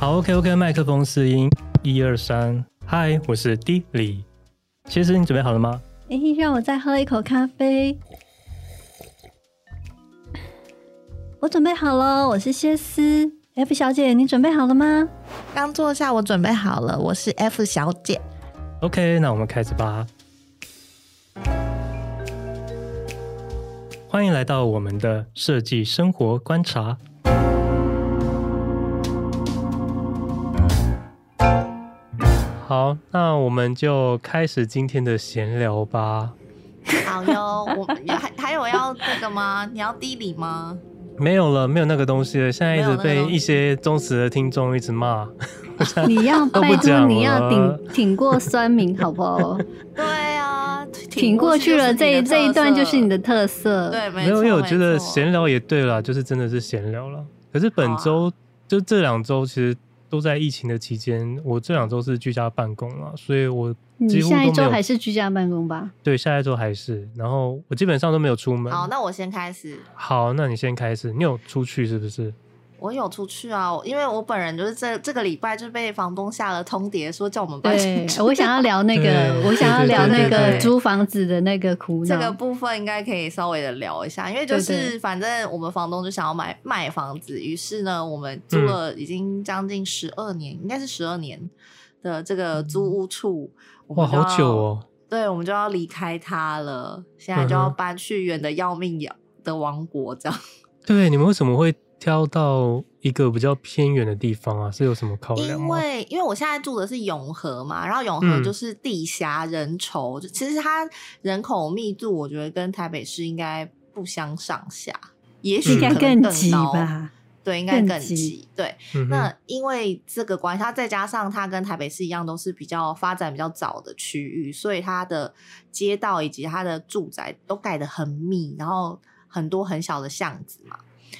好，OK，OK，麦克风试音，一二三，嗨，我是 D 李，其实你准备好了吗？哎，让我再喝一口咖啡。我准备好了，我是谢斯。F 小姐，你准备好了吗？刚坐下，我准备好了，我是 F 小姐。OK，那我们开始吧。欢迎来到我们的设计生活观察。好，那我们就开始今天的闲聊吧。好哟，我还还有要这个吗？你要低礼吗？没有了，没有那个东西了。现在一直被一些忠实的听众一直骂。你要拜托，你要挺挺过酸民，好不好？对啊，挺过去了，这这一段就是你的特色。对，没有，因为我觉得闲聊也对了，就是真的是闲聊了。可是本周、啊、就这两周，其实。都在疫情的期间，我这两周是居家办公了，所以我你下一周还是居家办公吧？对，下一周还是。然后我基本上都没有出门。好，那我先开始。好，那你先开始。你有出去是不是？我有出去啊，因为我本人就是这这个礼拜就被房东下了通牒，说叫我们搬进去。我想要聊那个，我想要聊那个租房子的那个苦恼。这个部分应该可以稍微的聊一下，因为就是反正我们房东就想要买卖房子，于是呢，我们租了已经将近十二年，嗯、应该是十二年的这个租屋处，哇，好久哦。对，我们就要离开他了，现在就要搬去远的要命的王国，这样。对，你们为什么会？挑到一个比较偏远的地方啊，是有什么考量吗？因为因为我现在住的是永和嘛，然后永和就是地狭人稠，就、嗯、其实它人口密度，我觉得跟台北市应该不相上下，也许应该更挤吧？对，应该更急。对、嗯，那因为这个关系，它再加上它跟台北市一样，都是比较发展比较早的区域，所以它的街道以及它的住宅都盖得很密，然后很多很小的巷子嘛。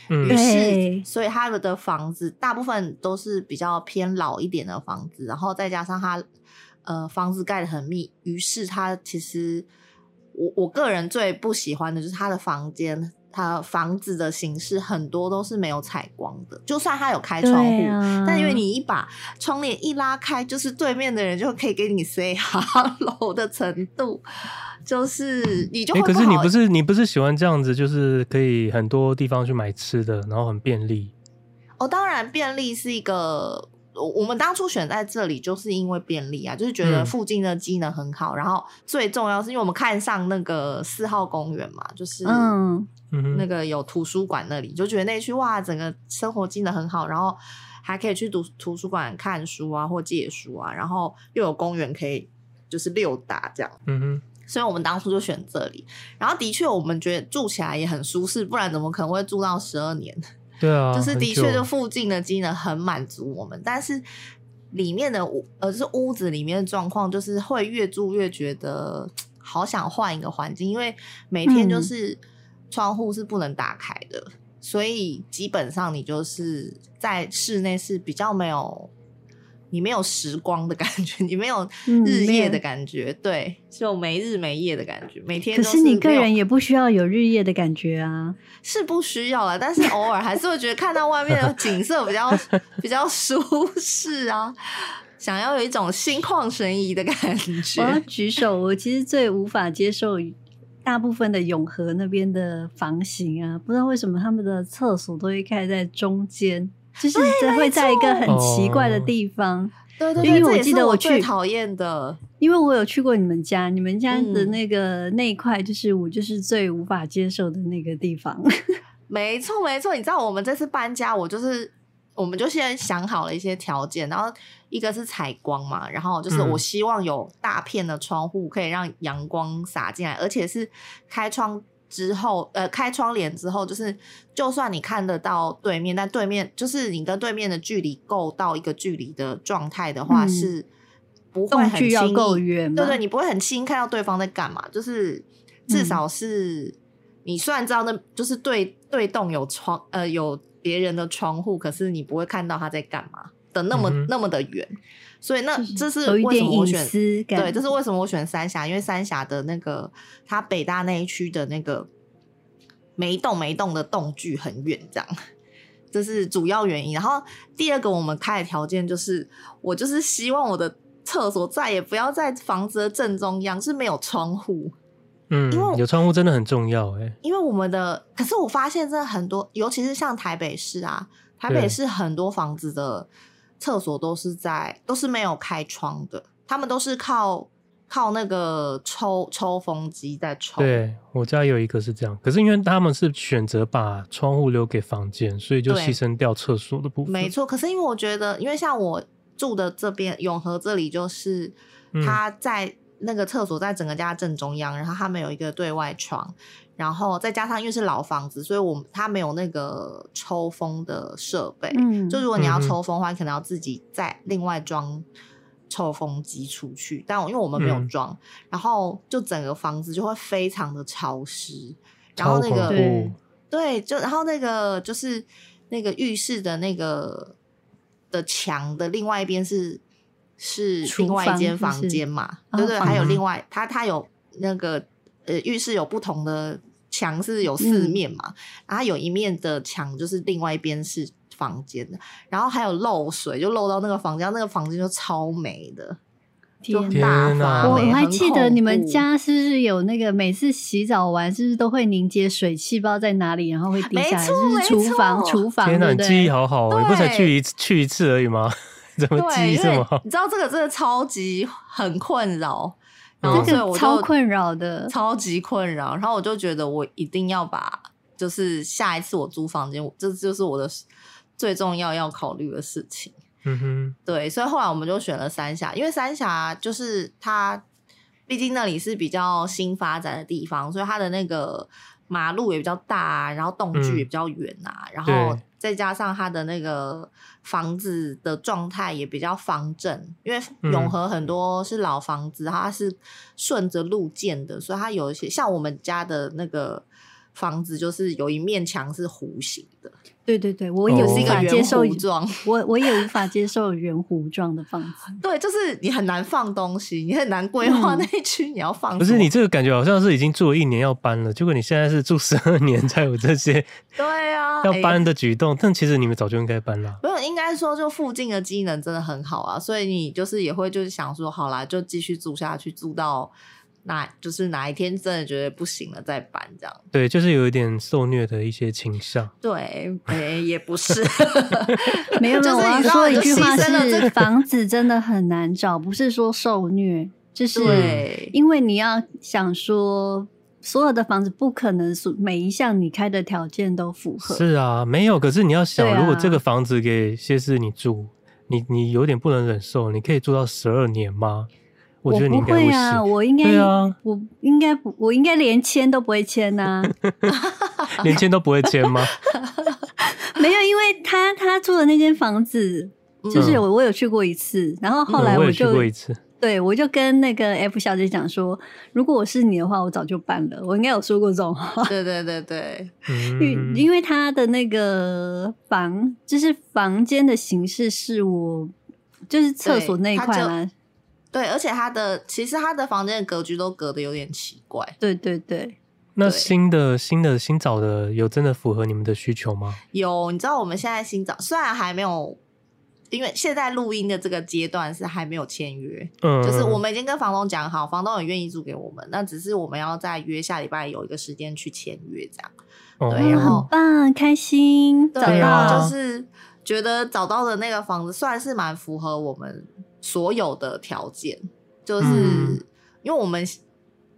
于是，所以他们的房子大部分都是比较偏老一点的房子，然后再加上他呃房子盖得很密，于是他其实我我个人最不喜欢的就是他的房间，他房子的形式很多都是没有采光的，就算它有开窗户，啊，但因为你一把窗帘一拉开，就是对面的人就可以给你 say hello 的程度。就是你就会、欸，可是你不是你不是喜欢这样子，就是可以很多地方去买吃的，然后很便利。哦，当然便利是一个，我们当初选在这里就是因为便利啊，就是觉得附近的机能很好，嗯、然后最重要是因为我们看上那个四号公园嘛，就是嗯那个有图书馆那里，就觉得那区哇，整个生活机能很好，然后还可以去读图书馆看书啊或借书啊，然后又有公园可以就是溜达这样，嗯哼。所以我们当初就选这里，然后的确我们觉得住起来也很舒适，不然怎么可能会住到十二年？对啊，就是的确就附近的机能很满足我们，但是里面的屋呃，就是屋子里面的状况，就是会越住越觉得好想换一个环境，因为每天就是窗户是不能打开的，嗯，所以基本上你就是在室内是比较没有。你没有时光的感觉，你没有日夜的感觉，嗯、对，就没日没夜的感觉，每天。可是你个人也不需要有日夜的感觉啊，是不需要了，但是偶尔还是会觉得看到外面的景色比较 比较舒适啊，想要有一种心旷神怡的感觉。我要举手，我其实最无法接受大部分的永和那边的房型啊，不知道为什么他们的厕所都会开在中间。就是会在一个很奇怪的地方，对对对，因为我记得我去讨厌的，因为我有去过你们家，你们家的那个那一块，就是我就是最无法接受的那个地方。没错没错，你知道我们这次搬家，我就是我们就先想好了一些条件，然后一个是采光嘛，然后就是我希望有大片的窗户可以让阳光洒进来，而且是开窗。之后，呃，开窗帘之后，就是就算你看得到对面，但对面就是你跟对面的距离够到一个距离的状态的话，嗯、是不会很轻易。对对，你不会很轻易看到对方在干嘛，就是至少是你虽然知道那就是对对洞有窗，呃，有别人的窗户，可是你不会看到他在干嘛。的那么、嗯、那么的远，所以那这是为什么我选对，这是为什么我选三峡，因为三峡的那个它北大那一区的那个每一栋每一栋的栋距很远，这样这是主要原因。然后第二个我们开的条件就是，我就是希望我的厕所再也不要在房子的正中央，是没有窗户。嗯，因为有窗户真的很重要哎、欸。因为我们的，可是我发现真的很多，尤其是像台北市啊，台北市很多房子的厕所都是在都是没有开窗的，他们都是靠靠那个抽抽风机在抽。对，我家有一个是这样，可是因为他们是选择把窗户留给房间，所以就牺牲掉厕所的部分。没错，可是因为我觉得，因为像我住的这边永和这里，就是他在。嗯那个厕所在整个家正中央，然后他们有一个对外窗，然后再加上因为是老房子，所以我们他没有那个抽风的设备。嗯，就如果你要抽风的话，你可能要自己再另外装抽风机出去。但我因为我们没有装，嗯，然后就整个房子就会非常的潮湿。然后那个对，对，就然后那个就是那个浴室的那个的墙的另外一边是。是另外一间房间嘛？对对，还有另外，它它有那个呃浴室有不同的墙是有四面嘛，嗯、然后有一面的墙就是另外一边是房间的，然后还有漏水，就漏到那个房间，那个房间就超美的，天哪！我还记得你们家是不是有那个每次洗澡完是不是都会凝结水汽，不知道在哪里，然后会滴下来，就是厨房厨房。天哪，你记忆好好，你不才去一次去一次而已吗？怎么记这么好？你知道这个真的超级很困扰，然后所以我超困扰的，超级困扰。然后我就觉得我一定要把，就是下一次我租房间，这就是我的最重要要考虑的事情。嗯哼，对，所以后来我们就选了三峡，因为三峡就是它，毕竟那里是比较新发展的地方，所以它的那个马路也比较大，啊然后动距也比较远啊，嗯、然后。再加上它的那个房子的状态也比较方正，因为永和很多是老房子，它是顺着路建的，所以它有一些像我们家的那个房子，就是有一面墙是弧形的。对对对，我也无法接受圆弧状，我我也无法接受圆弧状的房子。对，就是你很难放东西，你很难规划那一区你要放。不是你这个感觉好像是已经住了一年要搬了，结果你现在是住十二年才有这些。对啊，要搬的举动，但其实你们早就应该搬了。不是，应该说就附近的机能真的很好啊，所以你就是也会就是想说，好啦，就继续住下去，住到。那就是哪一天真的觉得不行了再搬这样，对，就是有一点受虐的一些倾向。对，哎、欸，也不是，没有，就是你说一句话是房子真的很难找，不是说受虐，就是因为你要想说所有的房子不可能是每一项你开的条件都符合。是啊，没有。可是你要想，啊、如果这个房子给谢氏你住，你你有点不能忍受，你可以住到十二年吗？我觉得你应该不，会啊，我应该，啊、我应该不，我应该连签都不会签呐、啊，连签都不会签吗？没有，因为他他住的那间房子，就是我我有去过一次，嗯、然后后来我就、嗯、我去过一次，对，我就跟那个 F 小姐讲说，如果我是你的话，我早就搬了，我应该有说过这种话，对对对对，因因为他的那个房，就是房间的形式是我，就是厕所那一块啦。对，而且他的其实他的房间的格局都隔得有点奇怪。对对对。那新的新的新找的有真的符合你们的需求吗？有，你知道我们现在新找虽然还没有，因为现在录音的这个阶段是还没有签约，嗯，就是我们已经跟房东讲好，房东也愿意租给我们，那只是我们要再约下礼拜有一个时间去签约这样。哦、对，然后很棒，开心，对，然后就是觉得找到的那个房子算是蛮符合我们。所有的条件，就是因为我们，嗯、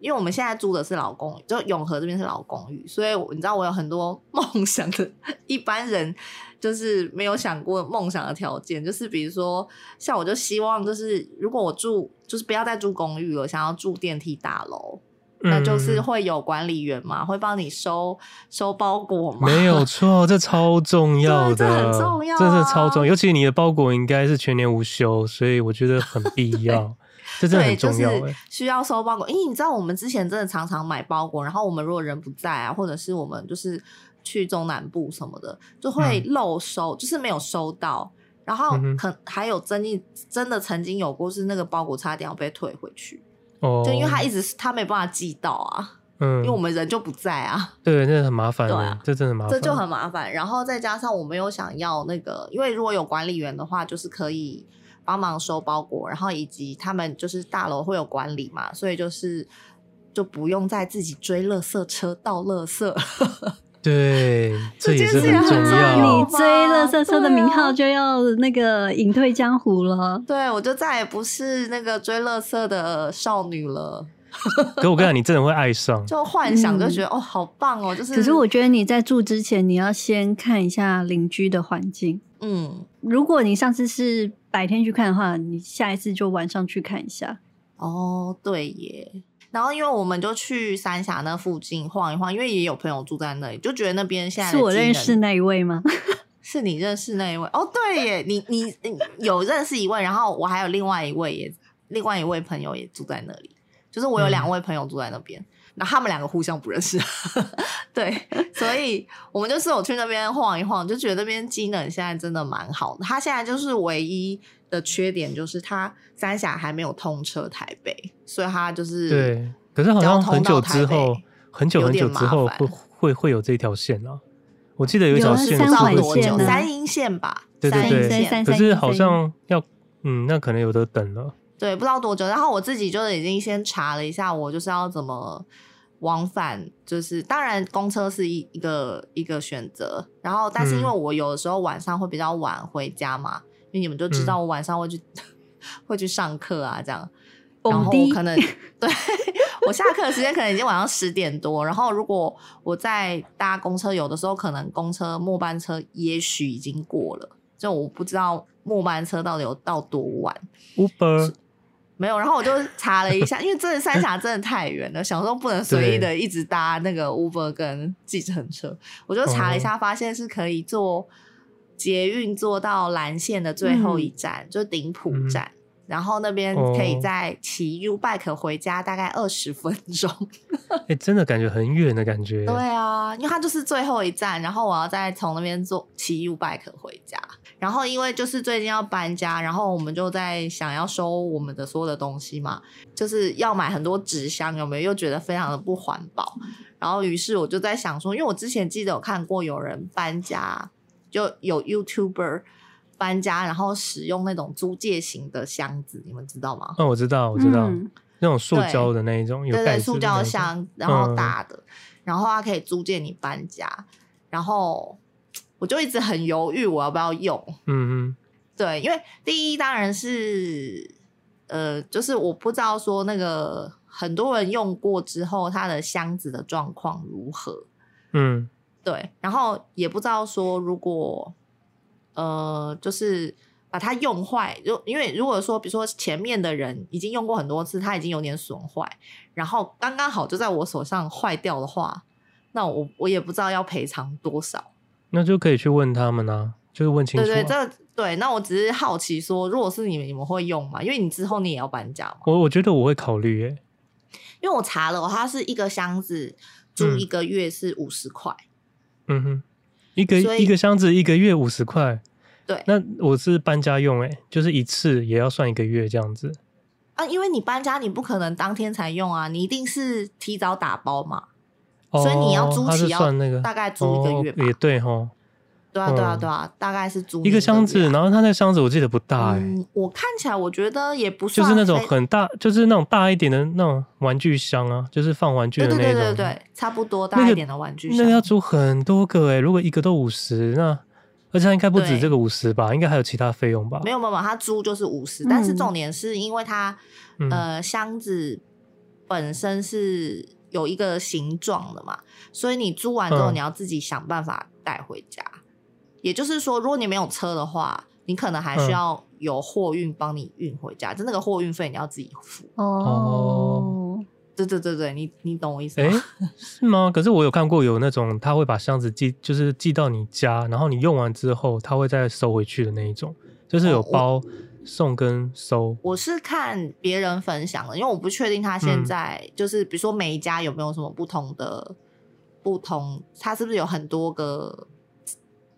因为我们现在租的是老公寓，就永和这边是老公寓，所以你知道我有很多梦想的，一般人就是没有想过梦想的条件，就是比如说像我就希望就是如果我住就是不要再住公寓了，想要住电梯大楼。那就是会有管理员嘛，会帮你收收包裹嘛。没有 错，这超重要的，这很重要啊，这是超重要。尤其你的包裹应该是全年无休，所以我觉得很必要。这真的很重要，欸，就是需要收包裹。因为你知道，我们之前真的常常买包裹，然后我们如果人不在啊，或者是我们就是去中南部什么的，就会漏收，嗯、就是没有收到。然后可还有争议，真的曾经有过是那个包裹差点要被退回去，哦，就因为他一直他没办法寄到啊，嗯，因为我们人就不在啊，对，那很麻烦，对啊，这真的麻烦，这就很麻烦。然后再加上我们又想要那个，因为如果有管理员的话，就是可以帮忙收包裹，然后以及他们就是大楼会有管理嘛，所以就是就不用再自己追垃圾车倒垃圾。对，这也是很重要。你追垃圾车的名号就要那个隐退江湖了。对，对我就再也不是那个追乐色的少女了。可我跟你讲，你真的会爱上，就幻想就觉得、嗯、哦，好棒哦。就是，可是我觉得你在住之前，你要先看一下邻居的环境。嗯，如果你上次是白天去看的话，你下一次就晚上去看一下。哦，对耶。然后，因为我们就去三峡那附近晃一晃，因为也有朋友住在那里，就觉得那边现在是我认识那一位吗？是你认识那一位？哦，对耶，你你，你有认识一位，然后我还有另外一位也，另外一位朋友也住在那里，就是我有两位朋友住在那边，那、嗯、他们两个互相不认识，对，所以我们就是有去那边晃一晃，就觉得那边机能现在真的蛮好的，他现在就是唯一。的缺点就是它三峡还没有通车台北，所以它就是对。可是好像很久之后，很久很久之后会会会有这条线啊。我记得有一条线是三多久？三阴线吧？对对对。可是好像要嗯，那可能有的等了。对，不知道多久。然后我自己就已经先查了一下，我就是要怎么往返。就是当然公车是一一个一个选择，然后但是因为我有的时候晚上会比较晚回家嘛。你们就知道我晚上会去、嗯、会去上课啊，这样，然后可能 对我下课的时间可能已经晚上十点多，然后如果我在搭公车，有的时候可能公车末班车也许已经过了，就我不知道末班车到底有到多晚。Uber 没有，然后我就查了一下，因为真的三峡真的太远了，小时候不能随意的一直搭那个 Uber 跟计程车，我就查了一下，发现是可以坐。捷运坐到蓝线的最后一站，嗯、就是顶埔站，嗯、然后那边可以再骑 U bike 回家，大概二十分钟。哎、欸，真的感觉很远的感觉。对啊，因为它就是最后一站，然后我要再从那边坐骑 U bike 回家。然后因为就是最近要搬家，然后我们就在想要收我们的所有的东西嘛，就是要买很多纸箱，有没有？又觉得非常的不环保。然后于是我就在想说，因为我之前记得有看过有人搬家。就有 YouTuber 搬家，然后使用那种租借型的箱子，你们知道吗？哦，我知道，我知道，嗯、那种塑胶的那一种，对对对，塑胶箱，然后大的，嗯、然后它可以租借你搬家。然后我就一直很犹豫，我要不要用？嗯嗯，对，因为第一当然是，呃，就是我不知道说那个很多人用过之后，它的箱子的状况如何。嗯。对，然后也不知道说，如果呃，就是把它用坏，就因为如果说，比如说前面的人已经用过很多次，它已经有点损坏，然后刚刚好就在我手上坏掉的话，那我我也不知道要赔偿多少，那就可以去问他们啊，就是问清楚啊。对对，这对，那我只是好奇说，如果是你们，你们会用吗？因为你之后你也要搬家嘛。我我觉得我会考虑耶，因为我查了，它是一个箱子租一个月是五十块。嗯嗯哼，一个一个箱子一个月五十块，对，那我是搬家用诶，就是一次也要算一个月这样子啊，因为你搬家你不可能当天才用啊，你一定是提早打包嘛，哦、所以你要租期要那个大概租一个月吧，哦、也对齁。对啊，对啊，对啊，大概是租一个箱子，然后它那个箱子我记得不大哎，我看起来我觉得也不算，就是那种很大，就是那种大一点的那种玩具箱啊，就是放玩具的那种，对对对对，差不多大一点的玩具箱。那个要租很多个哎，如果一个都五十，那而且它应该不止这个五十吧？应该还有其他费用吧？没有没有，它租就是五十，但是重点是因为它呃箱子本身是有一个形状的嘛，所以你租完之后你要自己想办法带回家。也就是说，如果你没有车的话，你可能还需要有货运帮你运回家，嗯、就那个货运费你要自己付。哦，对对对对，你你懂我意思吗？欸？是吗？可是我有看过有那种他会把箱子寄，就是寄到你家，然后你用完之后他会再收回去的那一种，就是有包送跟收。我，我是看别人分享的，因为我不确定他现在、嗯、就是比如说每一家有没有什么不同的不同，他是不是有很多个？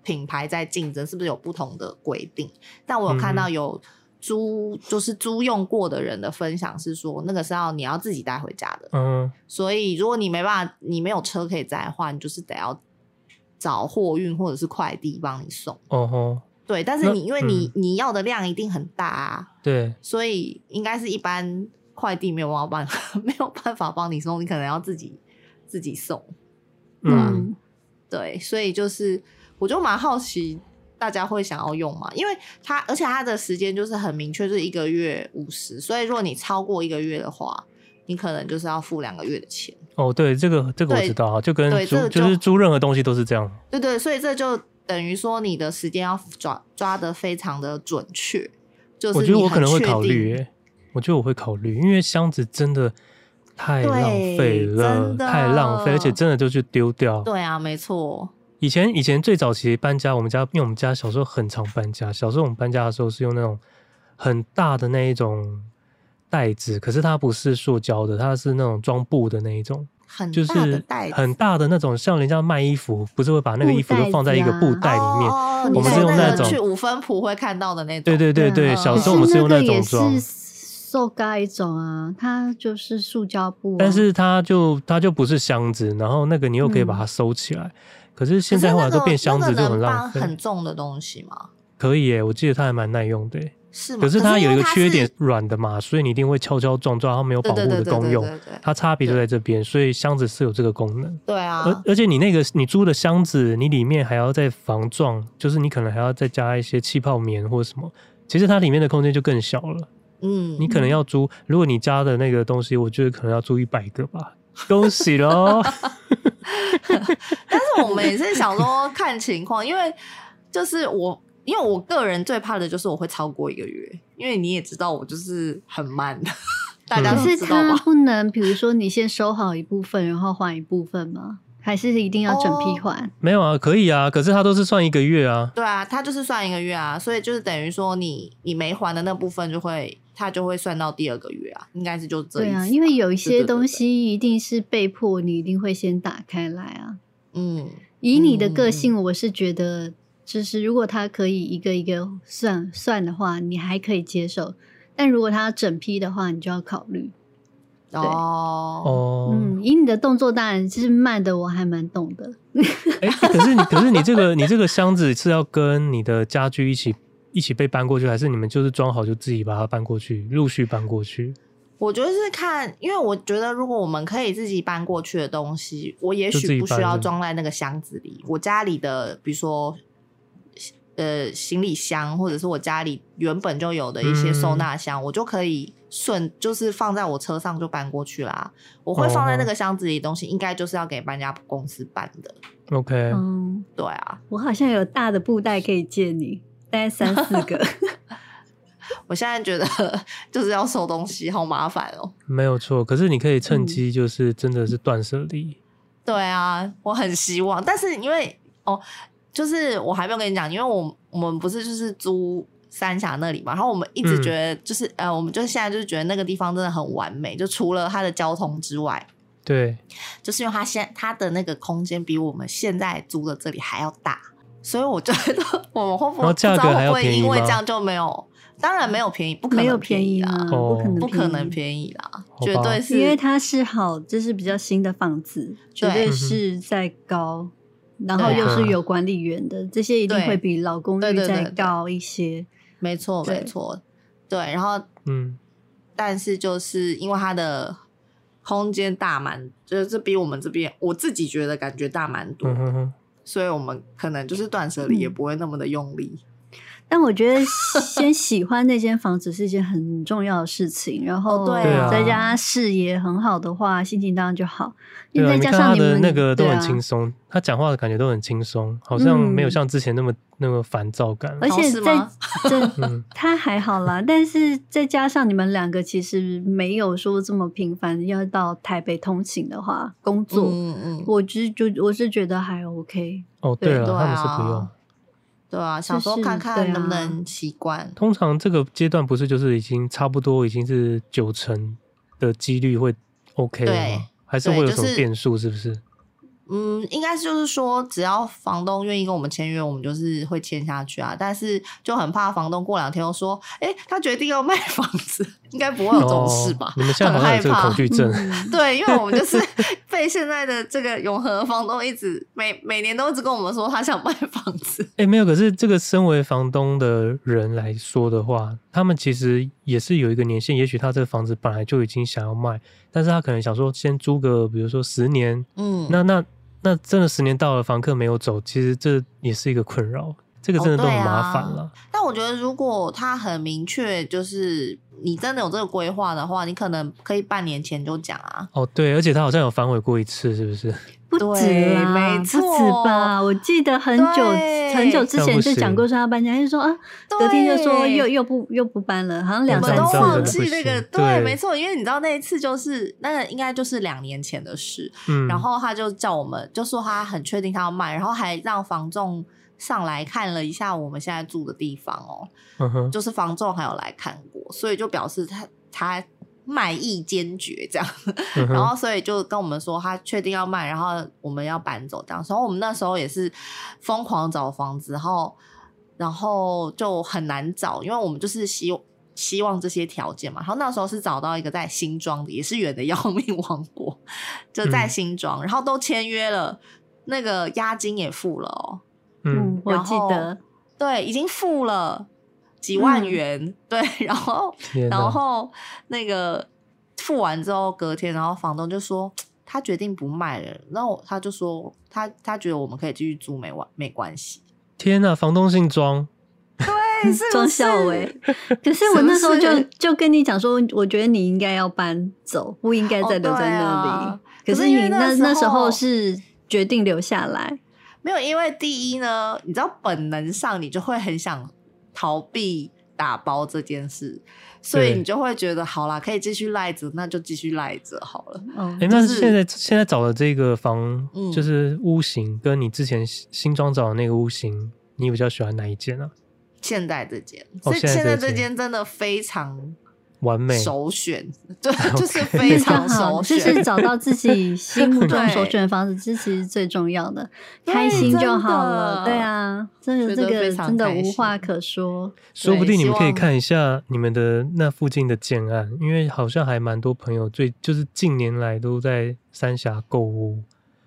品牌在竞争，是不是有不同的规定？但我有看到有租，嗯、就是租用过的人的分享是说，那个是要你要自己带回家的。嗯，所以如果你没办法，你没有车可以载的话，你就是得要找货运或者是快递帮你送。哦吼，对，但是你因为你、嗯、你要的量一定很大啊，对，所以应该是一般快递没有办法 没有办法帮你送，你可能要自己自己送。嗯，嗯对，所以就是。我就蛮好奇，大家会想要用吗？因为它，而且它的时间就是很明确，就是一个月五十。所以如果你超过一个月的话，你可能就是要付两个月的钱。哦，对，这个这个我知道啊，就跟租就，就是租任何东西都是这样。对对，所以这就等于说你的时间要抓抓得非常的准确。就是我觉得我可能会考虑，欸，我觉得我会考虑，因为箱子真的太浪费了，太浪费，而且真的就去丢掉。对啊，没错。以前以前最早期搬家，我们家因为我们家小时候很常搬家，小时候我们搬家的时候是用那种很大的那一种袋子，可是它不是塑胶的，它是那种装布的那一种，很就是很大的那种，像人家卖衣服，不是会把那个衣服都放在一个布袋里面？哦、我们是用那种去五分铺会看到的那种。对对对对，小时候我们是用那种装。塑胶一种啊，它就是塑胶布、啊，但是它就它就不是箱子，然后那个你又可以把它收起来。嗯可是现在后来都变箱子就很浪费。很重的东西吗？可以耶，我记得它还蛮耐用的。是吗？可是它有一个缺点，软的嘛，所以你一定会敲敲撞撞，它没有保护的功用。它差别就在这边，所以箱子是有这个功能。对啊。而而且你那个你租的箱子，你里面还要再防撞，就是你可能还要再加一些气泡棉或者什么。其实它里面的空间就更小了。嗯。你可能要租，如果你加的那个东西，我觉得可能要租一百个吧。恭喜喽！但是我们也是想说看情况，因为就是我，因为我个人最怕的就是我会超过一个月，因为你也知道我就是很慢，大家都知道吧？是不能，比如说你先收好一部分，然后还一部分吗？还是一定要整批还？哦，没有啊，可以啊，可是它都是算一个月啊。对啊，它就是算一个月啊，所以就是等于说你你没还的那部分就会。他就会算到第二个月啊，应该是就这样。对啊，因为有一些东西一定是被迫，你一定会先打开来啊。嗯，以你的个性，我是觉得，就是如果他可以一个一个算算的话，你还可以接受。但如果他要整批的话，你就要考虑。对哦，嗯，以你的动作，当然是慢的，我还蛮懂的。哎、欸，可是你，可是你这个，你这个箱子是要跟你的家具一起。一起被搬过去，还是你们就是装好就自己把它搬过去，陆续搬过去？我觉得是看，因为我觉得如果我们可以自己搬过去的东西，我也许不需要装在那个箱子里。我家里的，比如说呃行李箱，或者是我家里原本就有的一些收纳箱，嗯、我就可以顺就是放在我车上就搬过去啦。我会放在那个箱子里的东西，应该就是要给搬家公司搬的。OK，嗯，对啊，我好像有大的布袋可以借你。大概三四个，我现在觉得 就是要收东西，好麻烦哦。没有错，可是你可以趁机，就是真的是断舍离。对啊，我很希望，但是因为哦，就是我还没有跟你讲，因为我我们不是就是租三峡那里嘛，然后我们一直觉得就是、嗯、呃，我们就是现在就是觉得那个地方真的很完美，就除了它的交通之外，对，就是因为它现它的那个空间比我们现在租的这里还要大。所以我觉得 我们会不会不知道会不会因为这样就没有？当然没有便宜，不可能便宜啦，不可能不可能便宜啦，绝对是因为它是好，就是比较新的房子，绝对是在高，然后又是有管理员的，这些一定会比老公寓再高一些。没错，没错，对。然后嗯，但是就是因为它的空间大蛮，就是比我们这边我自己觉得感觉大蛮多。所以我们可能就是断舍离也不会那么的用力，嗯，但我觉得先喜欢那间房子是一件很重要的事情，然后对，再加上视野很好的话，心情当然就好。因为再加上你们的那个都很轻松，他讲话的感觉都很轻松，好像没有像之前那么那么烦躁感。而且在这 他还好啦，但是再加上你们两个其实没有说这么频繁要到台北通勤的话，工作，嗯嗯，我就就我是觉得还 OK。哦，对了，他们是不用。对啊，想说看看能不能习惯。通常这个阶段不是就是已经差不多已经是九成的几率会 OK 了吗？还是会有什么变数？是不是？嗯，应该就是说，只要房东愿意跟我们签约，我们就是会签下去啊。但是就很怕房东过两天又说，哎、欸，他决定要卖房子，应该不会有这种事吧？哦、你们现在好像有这个恐惧症。嗯、对，因为我们就是 被现在的这个永和房东一直每每年都一直跟我们说他想卖房子。哎、欸，没有，可是这个身为房东的人来说的话，他们其实也是有一个年限，也许他这个房子本来就已经想要卖，但是他可能想说先租个，比如说十年，嗯，那那。那真的十年到了，房客没有走，其实这也是一个困扰，这个真的都很麻烦了。哦啊。但我觉得，如果他很明确，就是你真的有这个规划的话，你可能可以半年前就讲啊。哦，对，而且他好像有反悔过一次，是不是？不止啦，没错，不止吧？我记得很久很久之前就讲过说要搬家，就说啊，隔天就说又又不又不搬了，好像两三次都忘记那个。对，没错，因为你知道那一次就是那个应该就是两年前的事，嗯，然后他就叫我们，就说他很确定他要卖，然后还让房仲上来看了一下我们现在住的地方哦，就是房仲还有来看过，所以就表示他他。卖意坚决这样，然后所以就跟我们说他确定要卖，然后我们要搬走这样。所以我们那时候也是疯狂找房子，然后然后就很难找，因为我们就是希希望这些条件嘛。然后那时候是找到一个在新庄的，也是远的要命王国，就在新庄，然后都签约了，那个押金也付了哦。嗯，我记得，对，已经付了。几万元，嗯、对，然后，然后那个付完之后，隔天，然后房东就说他决定不卖了，然后他就说他他觉得我们可以继续租没完没关系。天哪，房东姓庄，对，是庄孝伟。可是我那时候就就跟你讲说，我觉得你应该要搬走，不应该再留在那里。哦啊、可是你那那时候是决定留下来，没有，因为第一呢，你知道本能上你就会很想。逃避打包这件事，所以你就会觉得好啦，可以继续赖着，那就继续赖着好了。嗯，哎、欸，那现在现在找的这个房，就是屋型，跟你之前新装找的那个屋型，你比较喜欢哪一间啊？现在这间，哦，现在这间真的非常。完美首选，对，就是非常首选，就是找到自己心目中首选的房子，这其实最重要的，开心就好了。对啊，真的这个真的无话可说。说不定你们可以看一下你们的那附近的建案，因为好像还蛮多朋友最就是近年来都在三峡购物，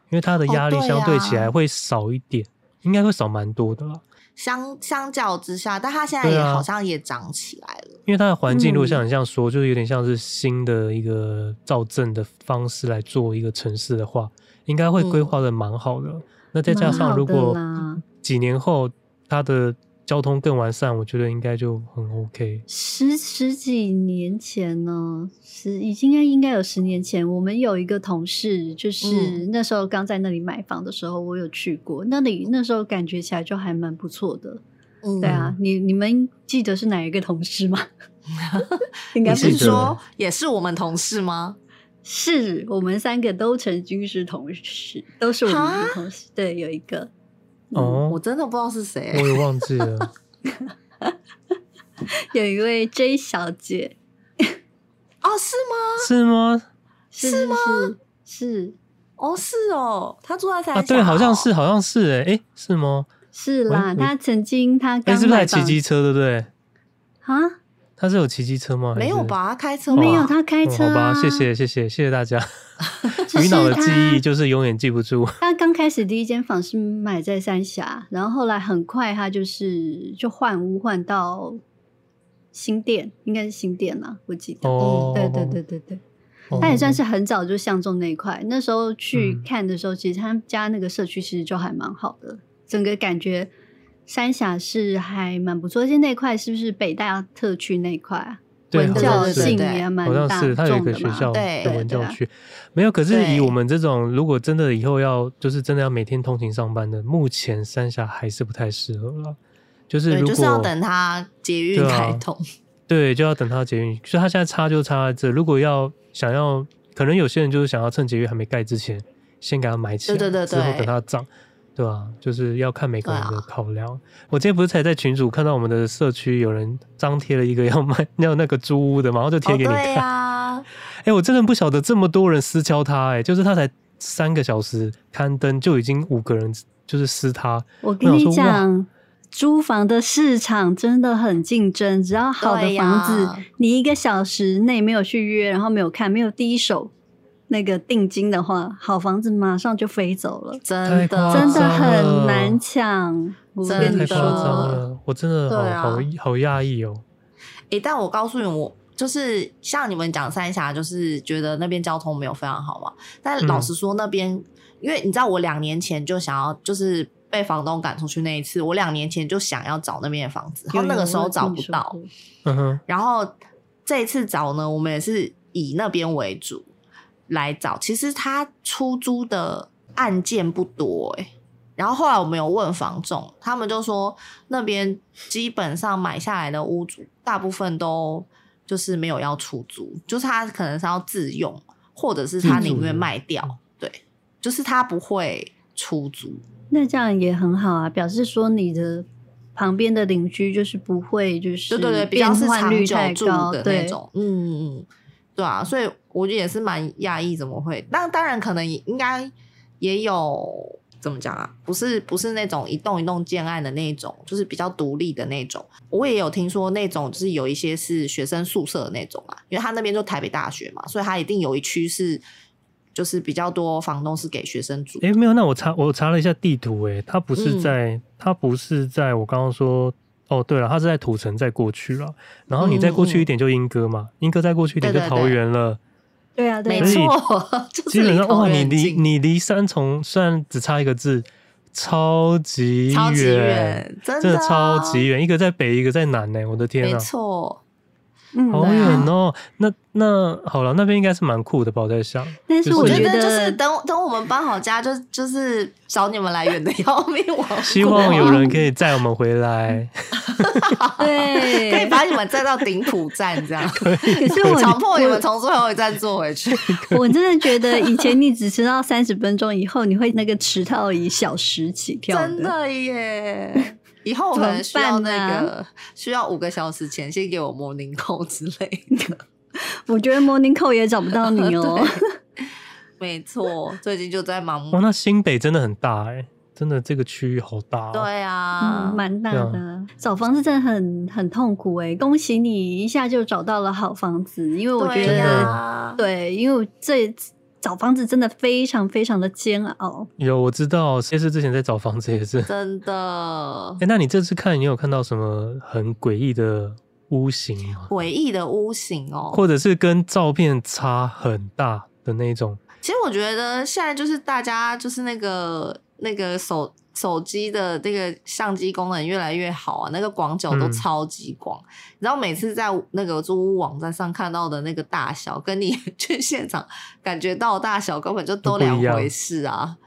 因为他的压力相对起来会少一点，应该会少蛮多的啦。相相较之下，但它现在也好像也涨起来了。啊、因为它的环境，如果像你这样说，嗯、就是有点像是新的一个造镇的方式来做一个城市的话，应该会规划的蛮好的。嗯、那再加上如果几年后它的。交通更完善，我觉得应该就很 OK。十十几年前呢，十已经应该应该有十年前，我们有一个同事，就是那时候刚在那里买房的时候，我有去过那里，那时候感觉起来就还蛮不错的。嗯，对啊，你你们记得是哪一个同事吗？应该是说也是我们同事吗？是我们三个都曾经是同事，都是我们的同事。对，有一个。哦、嗯，我真的不知道是谁，我也忘记了。有一位 J 小姐，哦，是吗？是吗？是吗？是哦，是哦，她住在三峡、哦、啊，对，好像是，好像是，哎，哎，是吗？是啦，她曾经她刚是不是还骑机车，对不对？啊？他是有骑机车吗？没有吧，他开车没有，他开车、啊哦。好吧，谢谢谢谢谢谢大家。鱼脑的记忆就是永远记不住。他刚开始第一间房是买在三峡，然后后来很快他就是就换屋换到新店，应该是新店啦，我记得。哦、嗯，对对对对对，哦、他也算是很早就相中那一块。那时候去看的时候，嗯、其实他家那个社区其实就还蛮好的，整个感觉。三峡是还蛮不错，而且那块是不是北大特区那块啊？文教性也蛮大的嘛。好像是，它有一个学校的文教区。没有，可是以我们这种，如果真的以后要，就是真的要每天通勤上班的，目前三峡还是不太适合了。就是如果就是要等它捷运开通，对，就要等它捷运。所以它现在差就差在这。如果要想要，可能有些人就是想要趁捷运还没盖之前，先给它买起来，对对对，之后等它涨。对啊？就是要看每个人的考量。啊、我今天不是才在群主看到我们的社区有人张贴了一个要卖要那个租屋的嘛，然后就贴给你看。哎、哦啊欸，我真的不晓得这么多人私敲他、欸，哎，就是他才三个小时刊登就已经五个人就是私他。我跟你讲，租房的市场真的很竞争，只要好的房子，啊、你一个小时内没有去约，然后没有看，没有第一手那个定金的话，好房子马上就飞走了，真的真的很难抢。我跟你说，我真的好、啊、好好讶异哦。哎、欸，但我告诉你，我就是像你们讲三峡，就是觉得那边交通没有非常好嘛。但老实说，那边、嗯、因为你知道，我两年前就想要，就是被房东赶出去那一次，我两年前就想要找那边的房子，然后那个时候找不到。嗯哼。然后这一次找呢，我们也是以那边为主来找。其实他出租的案件不多、欸，哎。然后后来我们有问房仲，他们就说那边基本上买下来的屋主大部分都就是没有要出租，就是他可能是要自用，或者是他宁愿卖掉，对，就是他不会出租。那这样也很好啊，表示说你的旁边的邻居就是不会就是对对对，比较是长久住的那种，嗯嗯，对啊，所以我觉得也是蛮讶异，怎么会？那当然可能也应该也有。怎么讲啊？不是不是那种一栋一栋建案的那种，就是比较独立的那种。我也有听说那种，就是有一些是学生宿舍的那种啊，因为他那边就台北大学嘛，所以他一定有一区是就是比较多房东是给学生住。哎，没有，那我查我查了一下地图，哎，他不是在，他、嗯、不是在我刚刚说，哦，对了，他是在土城再过去了，然后你再过去一点就莺歌嘛，莺、嗯、歌再过去一点就桃园了。对对对对啊，对，没错，基本上哇，你离你离三重虽然只差一个字，超级远，超级远，真的超级远，一个在北，一个在南呢，我的天啊，没错。嗯、好远哦，那那好了，那边应该是蛮酷的吧？我在想，但是我觉得就是等等我们搬好家，就就是找你们来远的 要命，我希望有人可以载我们回来，对，可以把你们载到顶埔站这样，可是我强迫你们从最后一站坐回去。我真的觉得以前你只迟到三十分钟，以后你会那个迟到一小时起跳，真的耶。以后我可能需要那个需要五个小时前先给我 morning call 之类的。我觉得 morning call 也找不到你哦。没错，最近就在忙。哇，那新北真的很大哎，真的这个区域好大哦。对啊，蛮、嗯、大的。啊、找房子真的很很痛苦哎，恭喜你一下就找到了好房子，因为我觉得对、啊、对，因为这。找房子真的非常非常的煎熬。有，我知道，其实之前在找房子也是真的。哎、欸，那你这次看你有看到什么很诡异的屋型吗？诡异的屋型哦，或者是跟照片差很大的那种？其实我觉得现在就是大家就是那个那个手。手机的这个相机功能越来越好啊，那个广角都超级广。然、嗯、后每次在那个租屋网站上看到的那个大小，跟你 去现场感觉到大小根本就都两回事啊。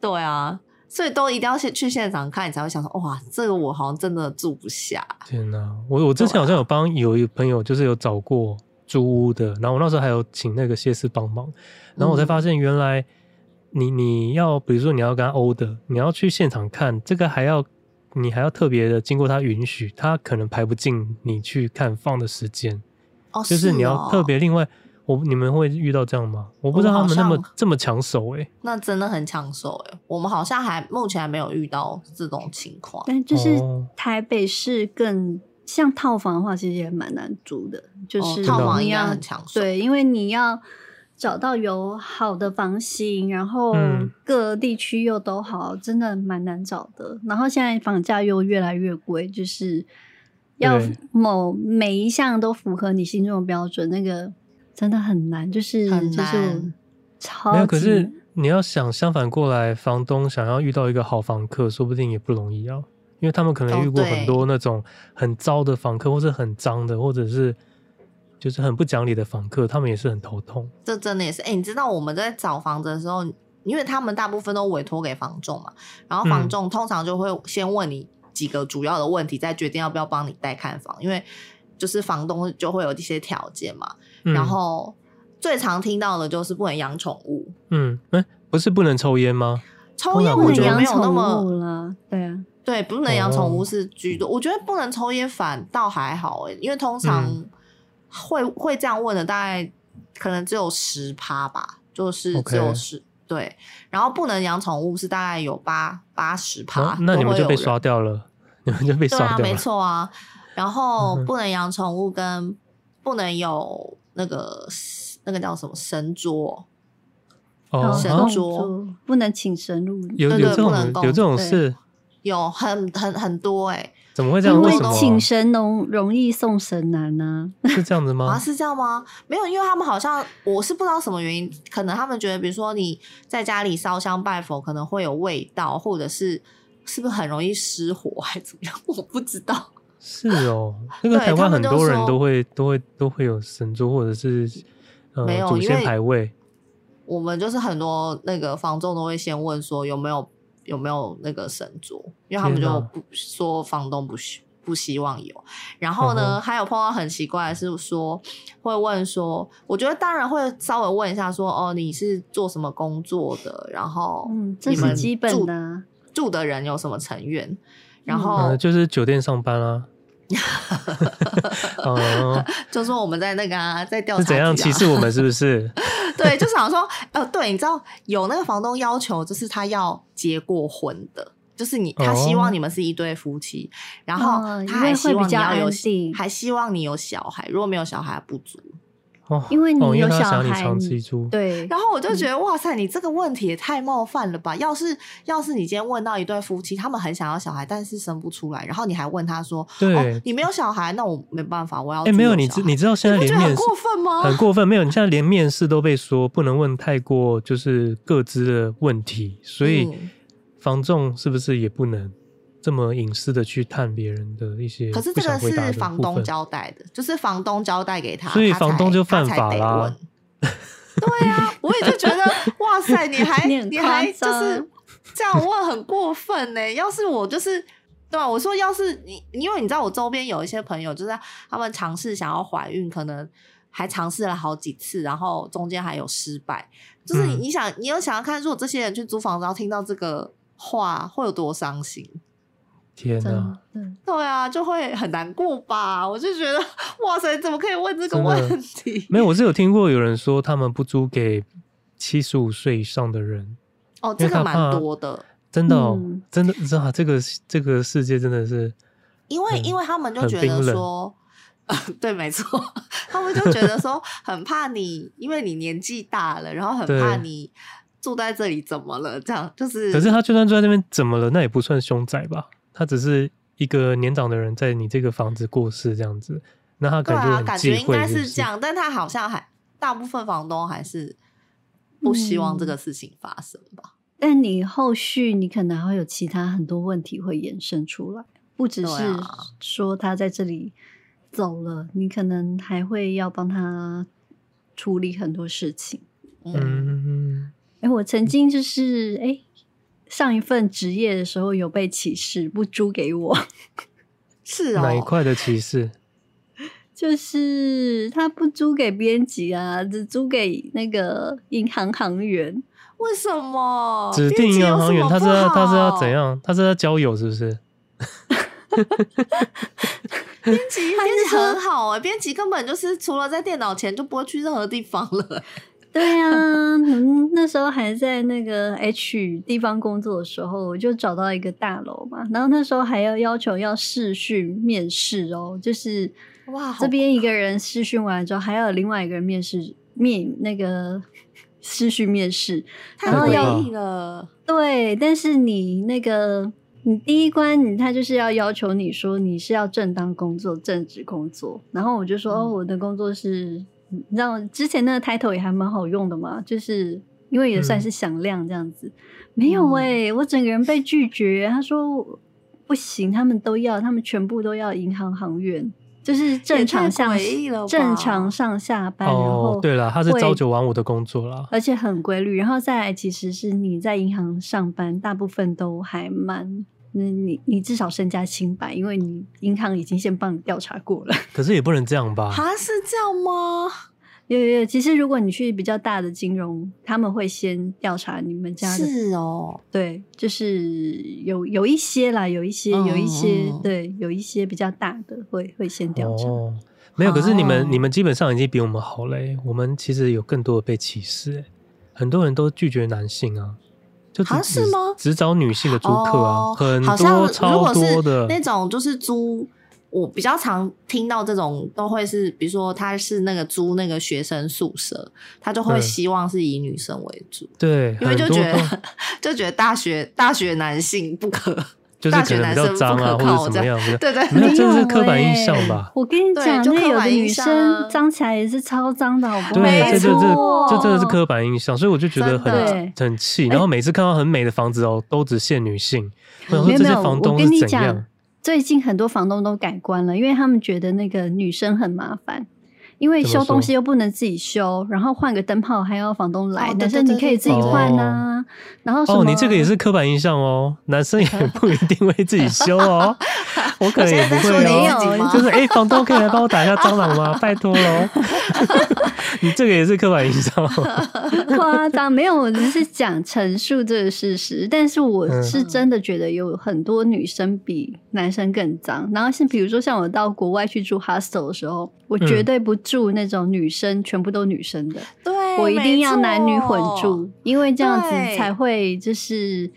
对啊，所以都一定要先去现场看，你才会想说，哇，这个我好像真的住不下。天哪，我我之前好像有帮有一个朋友，就是有找过租屋的，然后我那时候还有请那个谢师帮忙，然后我才发现原来。你你要比如说你要跟他 order，你要去现场看这个还要你还要特别的经过他允许，他可能排不进你去看放的时间，哦，就是你要特别另外，我你们会遇到这样吗？我不知道他们那么这么抢手哎，那真的很抢手哎，我们好像还目前还没有遇到这种情况，但就是台北市更像套房的话，其实也蛮难租的，就是套房一样很抢手，对，因为你要。找到有好的房型，然后各地区又都好，嗯，真的蛮难找的。然后现在房价又越来越贵，就是要某每一项都符合你心中的标准，那个真的很难，就是很。就是超级没有，可是你要想相反过来，房东想要遇到一个好房客，说不定也不容易啊，因为他们可能遇过很多那种很糟的房客，或者很脏的，或者是。就是很不讲理的房客，他们也是很头痛。这真的也是，哎、欸，你知道我们在找房子的时候，因为他们大部分都委托给房仲嘛，然后房仲通常就会先问你几个主要的问题，嗯、再决定要不要帮你带看房。因为就是房东就会有一些条件嘛、嗯。然后最常听到的就是不能养宠物。嗯，哎、欸，不是不能抽烟吗？抽烟我觉得没有那么对啊，对，不能养宠物是居多、哦。我觉得不能抽烟反倒还好哎，因为通常、嗯。会会这样问的，大概可能只有十趴吧，就是只有十.对，然后不能养宠物是大概有八八十趴，那你们就被刷掉了，你们就被刷掉了，对啊，没错啊。然后不能养宠物，跟不能有那个那个叫什么神桌哦，神桌不能请神入，有有这种有这种事，有很很很多哎、欸。怎么会这样？为什么请神容容易送神难呢？是这样子吗？啊，是这样吗？没有，因为他们好像我是不知道什么原因，可能他们觉得，比如说你在家里烧香拜佛，可能会有味道，或者是是不是很容易失火，还怎么样？我不知道。是哦，那个台湾很多人都会都会都会有神桌，或者是呃没有祖先牌位。我们就是很多那个房仲都会先问说有没有。有没有那个神桌？因为他们就不说房东不希不希望有。然后呢，哦、还有碰到很奇怪的是说，会问说，我觉得当然会稍微问一下说，哦，你是做什么工作的？然后嗯，这是基本的。住的人有什么成员？然后、嗯、就是酒店上班啊。哦，就说我们在那个、啊、在调查、怎样歧视我们？是不是？对，就想说，呃，对，你知道有那个房东要求，就是他要结过婚的，就是你他希望你们是一对夫妻，哦、然后他还希望你要有，还希望你有小孩，如果没有小孩不足。哦，因为你有小孩，哦、你对，然后我就觉得、嗯、哇塞，你这个问题也太冒犯了吧！要是要是你今天问到一对夫妻，他们很想要小孩，但是生不出来，然后你还问他说，对、哦，你没有小孩，那我没办法，我要哎、欸，没有，你知你知道现在连面试很过分吗？很过分，没有，你现在连面试都被说不能问太过就是各自的问题，所以房仲是不是也不能？这么隐私的去探别人的一些，可是这个是房东交代的，就是房东交代给他，所以房东就犯法啦。对啊，我也就觉得，哇塞，你还 你，你还就是这样问，很过分呢。要是我就是，对啊，我说要是你，因为你知道我周边有一些朋友，就是他们尝试想要怀孕，可能还尝试了好几次，然后中间还有失败。就是你想，嗯、你有想要看，如果这些人去租房子，然后听到这个话，会有多伤心？天呐，对啊，就会很难过吧？我就觉得，哇塞，怎么可以问这个问题？没有，我是有听过有人说，他们不租给七十五岁以上的人。哦，这个蛮多的，真的哦，嗯、真的，你知道这个这个世界真的是，因为因为他们就觉得说，呃、对，没错，他们就觉得说很怕你，因为你年纪大了，然后很怕你住在这里怎么了？这样就是，可是他就算住在那边怎么了，那也不算凶宅吧？他只是一个年长的人在你这个房子过世这样子，那他感觉很感觉应该是这样，但他好像还大部分房东还是不希望这个事情发生吧。嗯，但你后续你可能还会有其他很多问题会延伸出来，不只是说他在这里走了，你可能还会要帮他处理很多事情。嗯，哎，我曾经就是哎。上一份职业的时候有被歧视，不租给我。是哦，哪一块的歧视？就是他不租给编辑啊，只租给那个银行行员。为什么？指定银行行员，他是要他是要怎样？他是要交友是不是？编辑编辑很好哎、欸，编辑根本就是除了在电脑前就不会去任何地方了。对呀、啊，嗯，那时候还在那个 H 地方工作的时候，我就找到一个大楼嘛，然后那时候还要要求要试训面试哦，就是哇，这边一个人试训完之后，还要有另外一个人面试面那个试训面试，然后要了，对，但是你那个你第一关你他就是要要求你说你是要正当工作、正职工作，然后我就说、嗯、哦，我的工作是。你知道之前那个 title 也还蛮好用的嘛，就是因为也算是响亮这样子。嗯、没有哎、欸，我整个人被拒绝。他说不行，他们都要，他们全部都要银行行员，就是正常上正常上下班。然后对了，他是朝九晚五的工作啦，而且很规律。然后再来，其实是你在银行上班，大部分都还蛮。你你你至少身家清白，因为你银行已经先帮你调查过了。可是也不能这样吧？啊，是这样吗？有有有，其实如果你去比较大的金融，他们会先调查你们家的。是哦，对，就是有有一些啦，有一些有一些，嗯、对，有一些比较大的会会先调查。哦，没有，可是你们、哦、你们基本上已经比我们好嘞。我们其实有更多的被歧视，很多人都拒绝男性啊，就只是吗？只找女性的租客啊，哦、很多超多的那种就是租。我比较常听到这种都会是，比如说他是那个租那个学生宿舍，他就会希望是以女生为主，嗯、对，因为就觉得 就觉得大学大学男性不可，就是可能比较脏啊，或者怎么样，对对，没有，这是刻板印象吧？我跟你讲，那有的女生脏起来也是超脏的，好不好？对，这这这这真的是刻板印象，所以我就觉得很很气。然后每次看到很美的房子哦，都只限女性，我想说这些房东是怎样？最近很多房东都改观了，因为他们觉得那个女生很麻烦，因为修东西又不能自己修，然后换个灯泡还要房东来，但是你可以自己换啊。然后哦，你这个也是刻板印象哦，男生也 不一定会自己修哦。我可能也不会哦，就是哎，房东可以来帮我打一下蟑螂吗？拜托喽。你这个也是刻板印象，夸张没有，我只是讲陈述这个事实。但是我是真的觉得有很多女生比男生更脏。然后是比如说像我到国外去住 hostel 的时候，我绝对不住那种女生全部都女生的，对，我一定要男女混住，因为这样子才会就是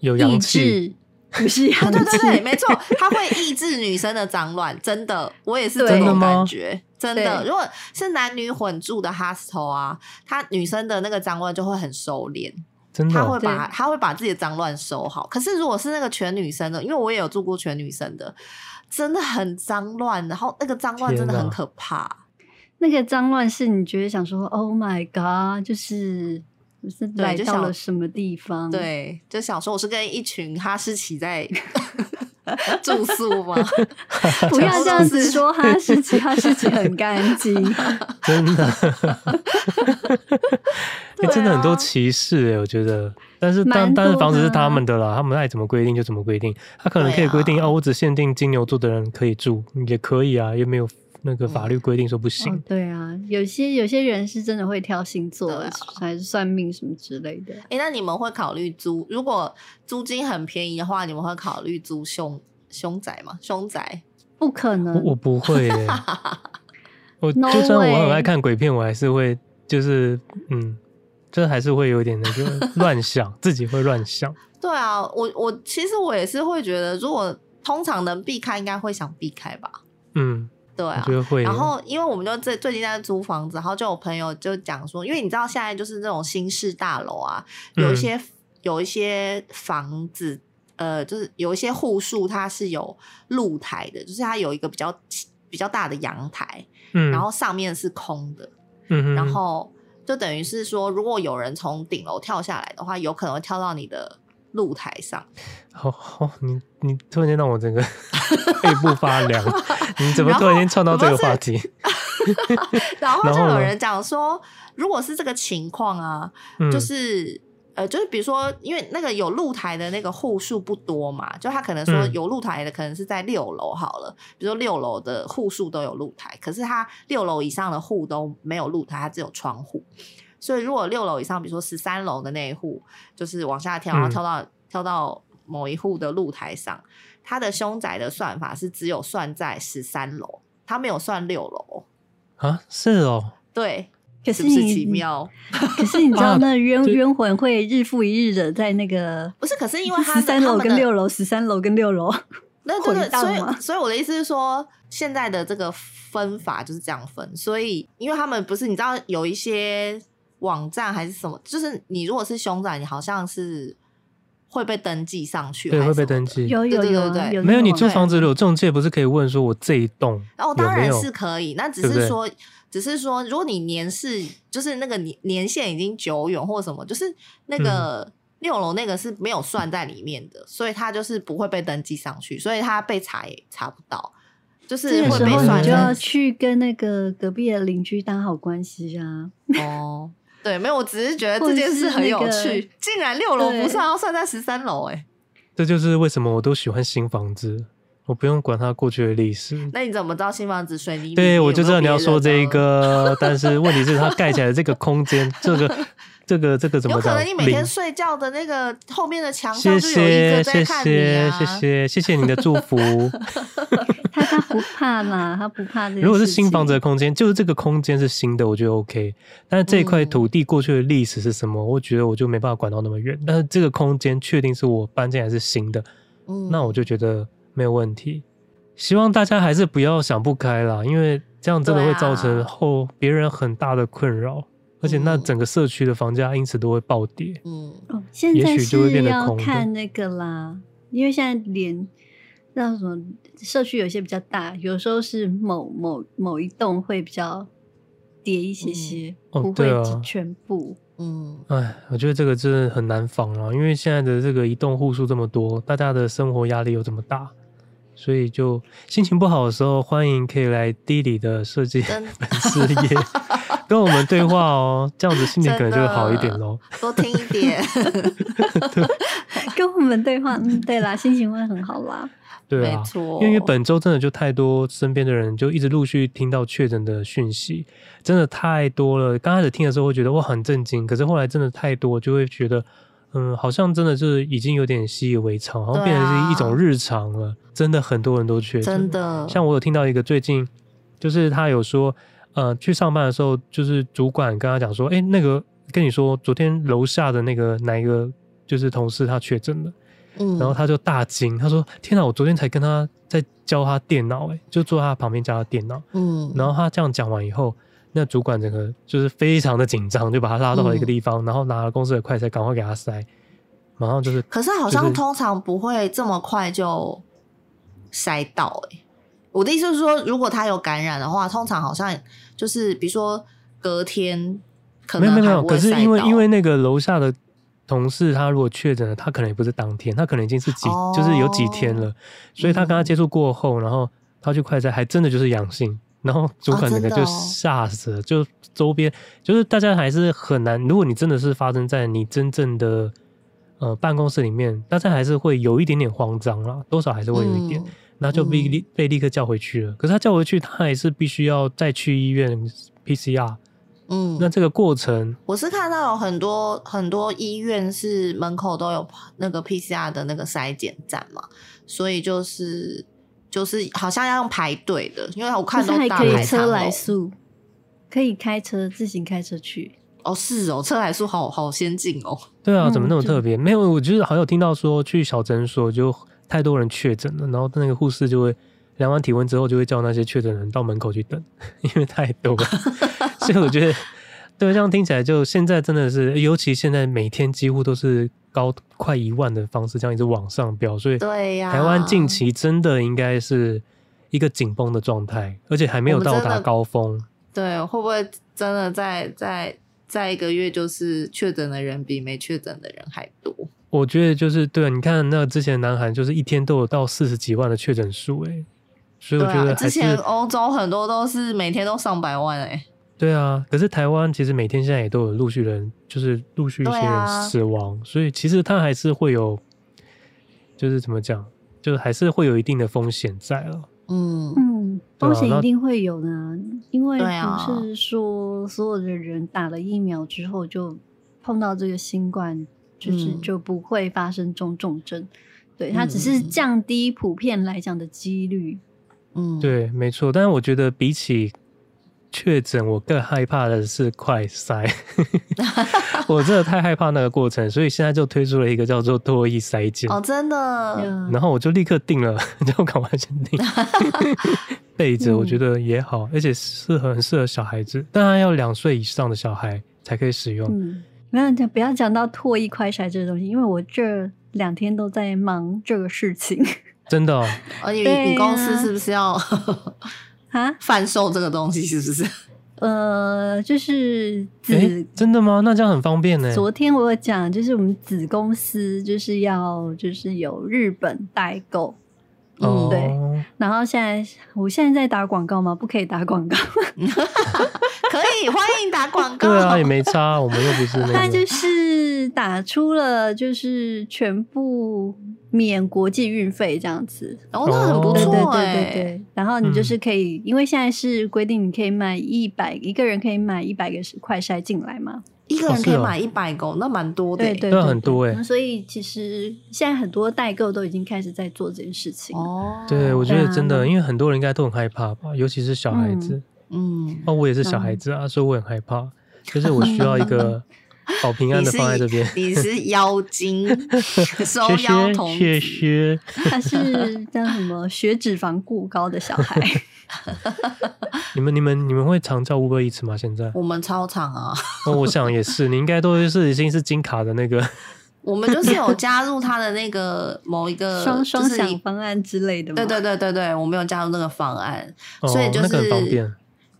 有阳气。不是啊，对对对，没错，它会抑制女生的脏乱，真的，我也是这种感觉，真的。如果是男女混住的 hostel 啊，他女生的那个脏乱就会很收敛，真的，他会把他会把自己的脏乱收好。可是如果是那个全女生的，因为我也有住过全女生的，真的很脏乱，然后那个脏乱真的很可怕。那个脏乱是你觉得想说，Oh my God，就是。是来到了什么地方？对，对，就想说我是跟一群哈士奇在 住宿吗？不要这样子说，哈士奇，哈士奇很干净，真的。欸、真的很多歧视哎，我觉得。但是但但是房子是他们的啦，他们爱怎么规定就怎么规定。他可能可以规定、啊、哦，我只限定金牛座的人可以住，也可以啊，又没有。那个法律规定说不行。嗯哦，对啊，有些有些人是真的会挑星座，啊、还是算命什么之类的。哎，那你们会考虑租？如果租金很便宜的话，你们会考虑租凶凶宅吗？凶宅不可能，我，我不会耶。我就算我很爱看鬼片，我还是会就是嗯，就还是会有点那个 乱想，自己会乱想。对啊，我我其实我也是会觉得，如果通常能避开，应该会想避开吧。嗯。对啊，然后因为我们就最最近在租房子，然后就有朋友就讲说，因为你知道现在就是这种新式大楼啊，有一些、嗯、有一些房子，呃，就是有一些户数它是有露台的，就是它有一个比较比较大的阳台，嗯，然后上面是空的，嗯哼，然。后就等于是说，如果有人从顶楼跳下来的话，有可能会跳到你的。露台上，好好，你你突然间让我整个 背部发凉，你怎么突然间创到这个话题？然后就有人讲说，如果是这个情况啊，就是呃，就是比如说，因为那个有露台的那个户数不多嘛，就他可能说有露台的可能是在六楼好了，比如说六楼的户数都有露台，可是他六楼以上的户都没有露台，他只有窗户。所以，如果六楼以上，比如说十三楼的那一户，就是往下跳，然后跳到、嗯、跳到某一户的露台上，它的凶宅的算法是只有算在十三楼，它没有算六楼啊？是哦，对，可是，是不是奇妙？可是你知道，那冤冤魂会日复一日的在那个不是？可是因为它十三楼跟六楼，十三楼跟六楼，那 这个所以所以我的意思是说，现在的这个分法就是这样分，所以因为他们不是你知道有一些。网站还是什么？就是你如果是凶宅，你好像是会被登记上去，对，会被登记。有有有对，有没有？你租房子有中介，不是可以问说，我这一栋哦，当然是可以。那只是说，只是说，如果你年事就是那个年年限已经久远或什么，就是那个六楼那个是没有算在里面的，所以他就是不会被登记上去，所以他被查也查不到。就是会被算，就要去跟那个隔壁的邻居打好关系啊。哦。对，没有，我只是觉得这件事很有趣。那个、竟然六楼不算，要算在十三楼，哎，这就是为什么我都喜欢新房子，我不用管它过去的历史。那你怎么知道新房子水泥？对，我就知道你要说这一个，但是问题是它盖起来的这个空间，这个这个这个怎么讲？有可能你每天睡觉的那个后面的墙上就有一个在看你啊！谢谢谢谢谢谢你的祝福。他他不怕嘛，他不怕这。如果是新房子的空间，就是这个空间是新的，我觉得 OK。但是这块土地过去的历史是什么？嗯、我觉得我就没办法管到那么远。但是这个空间确定是我搬进来是新的，嗯，那我就觉得没有问题。希望大家还是不要想不开啦，因为这样真的会造成后别人很大的困扰。而且那整个社区的房价因此都会暴跌。嗯，哦，现在是要看那个啦，因为现在连那什么社区有些比较大，有时候是某某某一栋会比较跌一些些，嗯、不会全部。嗯，哎，我觉得这个真的很难防啊，因为现在的这个移动户数这么多，大家的生活压力又这么大。所以就心情不好的时候，欢迎可以来地理的设计粉丝页跟我们对话哦，这样子心情可能就会好一点喽。多听一点，对跟我们对话，嗯，对啦，心情会很好啦。对啊，没错，因为本周真的就太多身边的人就一直陆续听到确诊的讯息，真的太多了。刚开始听的时候会觉得我很震惊，可是后来真的太多，就会觉得。嗯，好像真的就是已经有点习以为常，好像变成是一种日常了。啊、真的很多人都确诊，真的。像我有听到一个最近，就是他有说，呃，去上班的时候，就是主管跟他讲说，哎、欸，那个跟你说，昨天楼下的那个哪一个就是同事他确诊了，嗯，然后他就大惊，他说，天哪，我昨天才跟他在教他电脑，哎，就坐他旁边教他电脑，嗯，然后他这样讲完以后。那主管整个就是非常的紧张，就把他拉到了一个地方，嗯、然后拿了公司的快筛，赶快给他塞，马上就是。可是好像通常不会这么快就塞到诶、欸。我的意思是说，如果他有感染的话，通常好像就是比如说隔天可能没有没有，可是因为因为那个楼下的同事他如果确诊了，他可能也不是当天，他可能已经是几、哦、就是有几天了，所以他跟他接触过后，然后他去快筛，还真的就是阳性。然后主管整个就吓死了，哦哦、就周边就是大家还是很难。如果你真的是发生在你真正的呃办公室里面，大家还是会有一点点慌张啦，多少还是会有一点。嗯、然后就被立被立刻叫回去了。嗯、可是他叫回去，他还是必须要再去医院 PCR。嗯，那这个过程，我是看到有很多很多医院是门口都有那个 PCR 的那个筛检站嘛，所以就是。就是好像要用排队的，因为我看到大排长龙。可以车来速，可以开车自行开车去。哦，是哦，车来速好好先进哦。对啊，怎么那么特别？嗯、没有，我就是好像有听到说去小诊所就太多人确诊了，然后那个护士就会量完体温之后就会叫那些确诊人到门口去等，因为太多了。所以我觉得，对，这样听起来就现在真的是，尤其现在每天几乎都是。高快一万的方式，这样一直往上飙，所以对呀，台湾近期真的应该是一个紧绷的状态，而且还没有到达高峰。对，会不会真的在在在一个月，就是确诊的人比没确诊的人还多？我觉得就是对，你看那之前南韩就是一天都有到四十几万的确诊数，哎，所以我觉得、啊、之前欧洲很多都是每天都上百万，哎。对啊，可是台湾其实每天现在也都有陆续人，就是陆续一些人死亡，啊、所以其实它还是会有，就是怎么讲，就是还是会有一定的风险在了。嗯嗯，风险一定会有的，因为不是说所有的人打了疫苗之后就碰到这个新冠，就是就不会发生中重症。对，它只是降低普遍来讲的几率。嗯，对，没错。但是我觉得比起。确诊，我更害怕的是快筛，我真的太害怕那个过程，所以现在就推出了一个叫做唾液筛检。哦，真的。然后我就立刻定了，就赶快先订。备着我觉得也好，而且适合很适合小孩子，当然要两岁以上的小孩才可以使用。嗯，不要讲不要讲到唾液快筛这个东西，因为我这两天都在忙这个事情。真的哦？而且你你公司是不是要？啊，贩售这个东西是不是？呃，就是子、欸，真的吗？那这样很方便呢。昨天我有讲，就是我们子公司就是要就是有日本代购，嗯，对。然后现在我现在在打广告吗？不可以打广告。可以，欢迎打广告。对啊，也没差，我们又不是那就是打出了，就是全部免国际运费这样子。哦，那很不错，对对对对对。然后你就是可以，因为现在是规定，你可以买一百一个人可以买一百个快筛进来嘛。一个人可以买一百个，那蛮多的，对对对，很多哎。所以其实现在很多代购都已经开始在做这件事情哦。对，我觉得真的，因为很多人应该都很害怕吧，尤其是小孩子。嗯，哦，我也是小孩子啊，所以我很害怕，就是我需要一个 保平安的放在这边。你是妖精，收妖童子，谢谢。他是叫什么？血脂肪过高的小孩。你们、你们、你们会常叫 Uber Eats 吗？现在我们超常啊！哦，我想也是，你应该都是已经是金卡的那个。我们就是有加入他的那个某一个双双享方案之类的。对对对对对，我没有加入那个方案，所以就是、哦、很方便。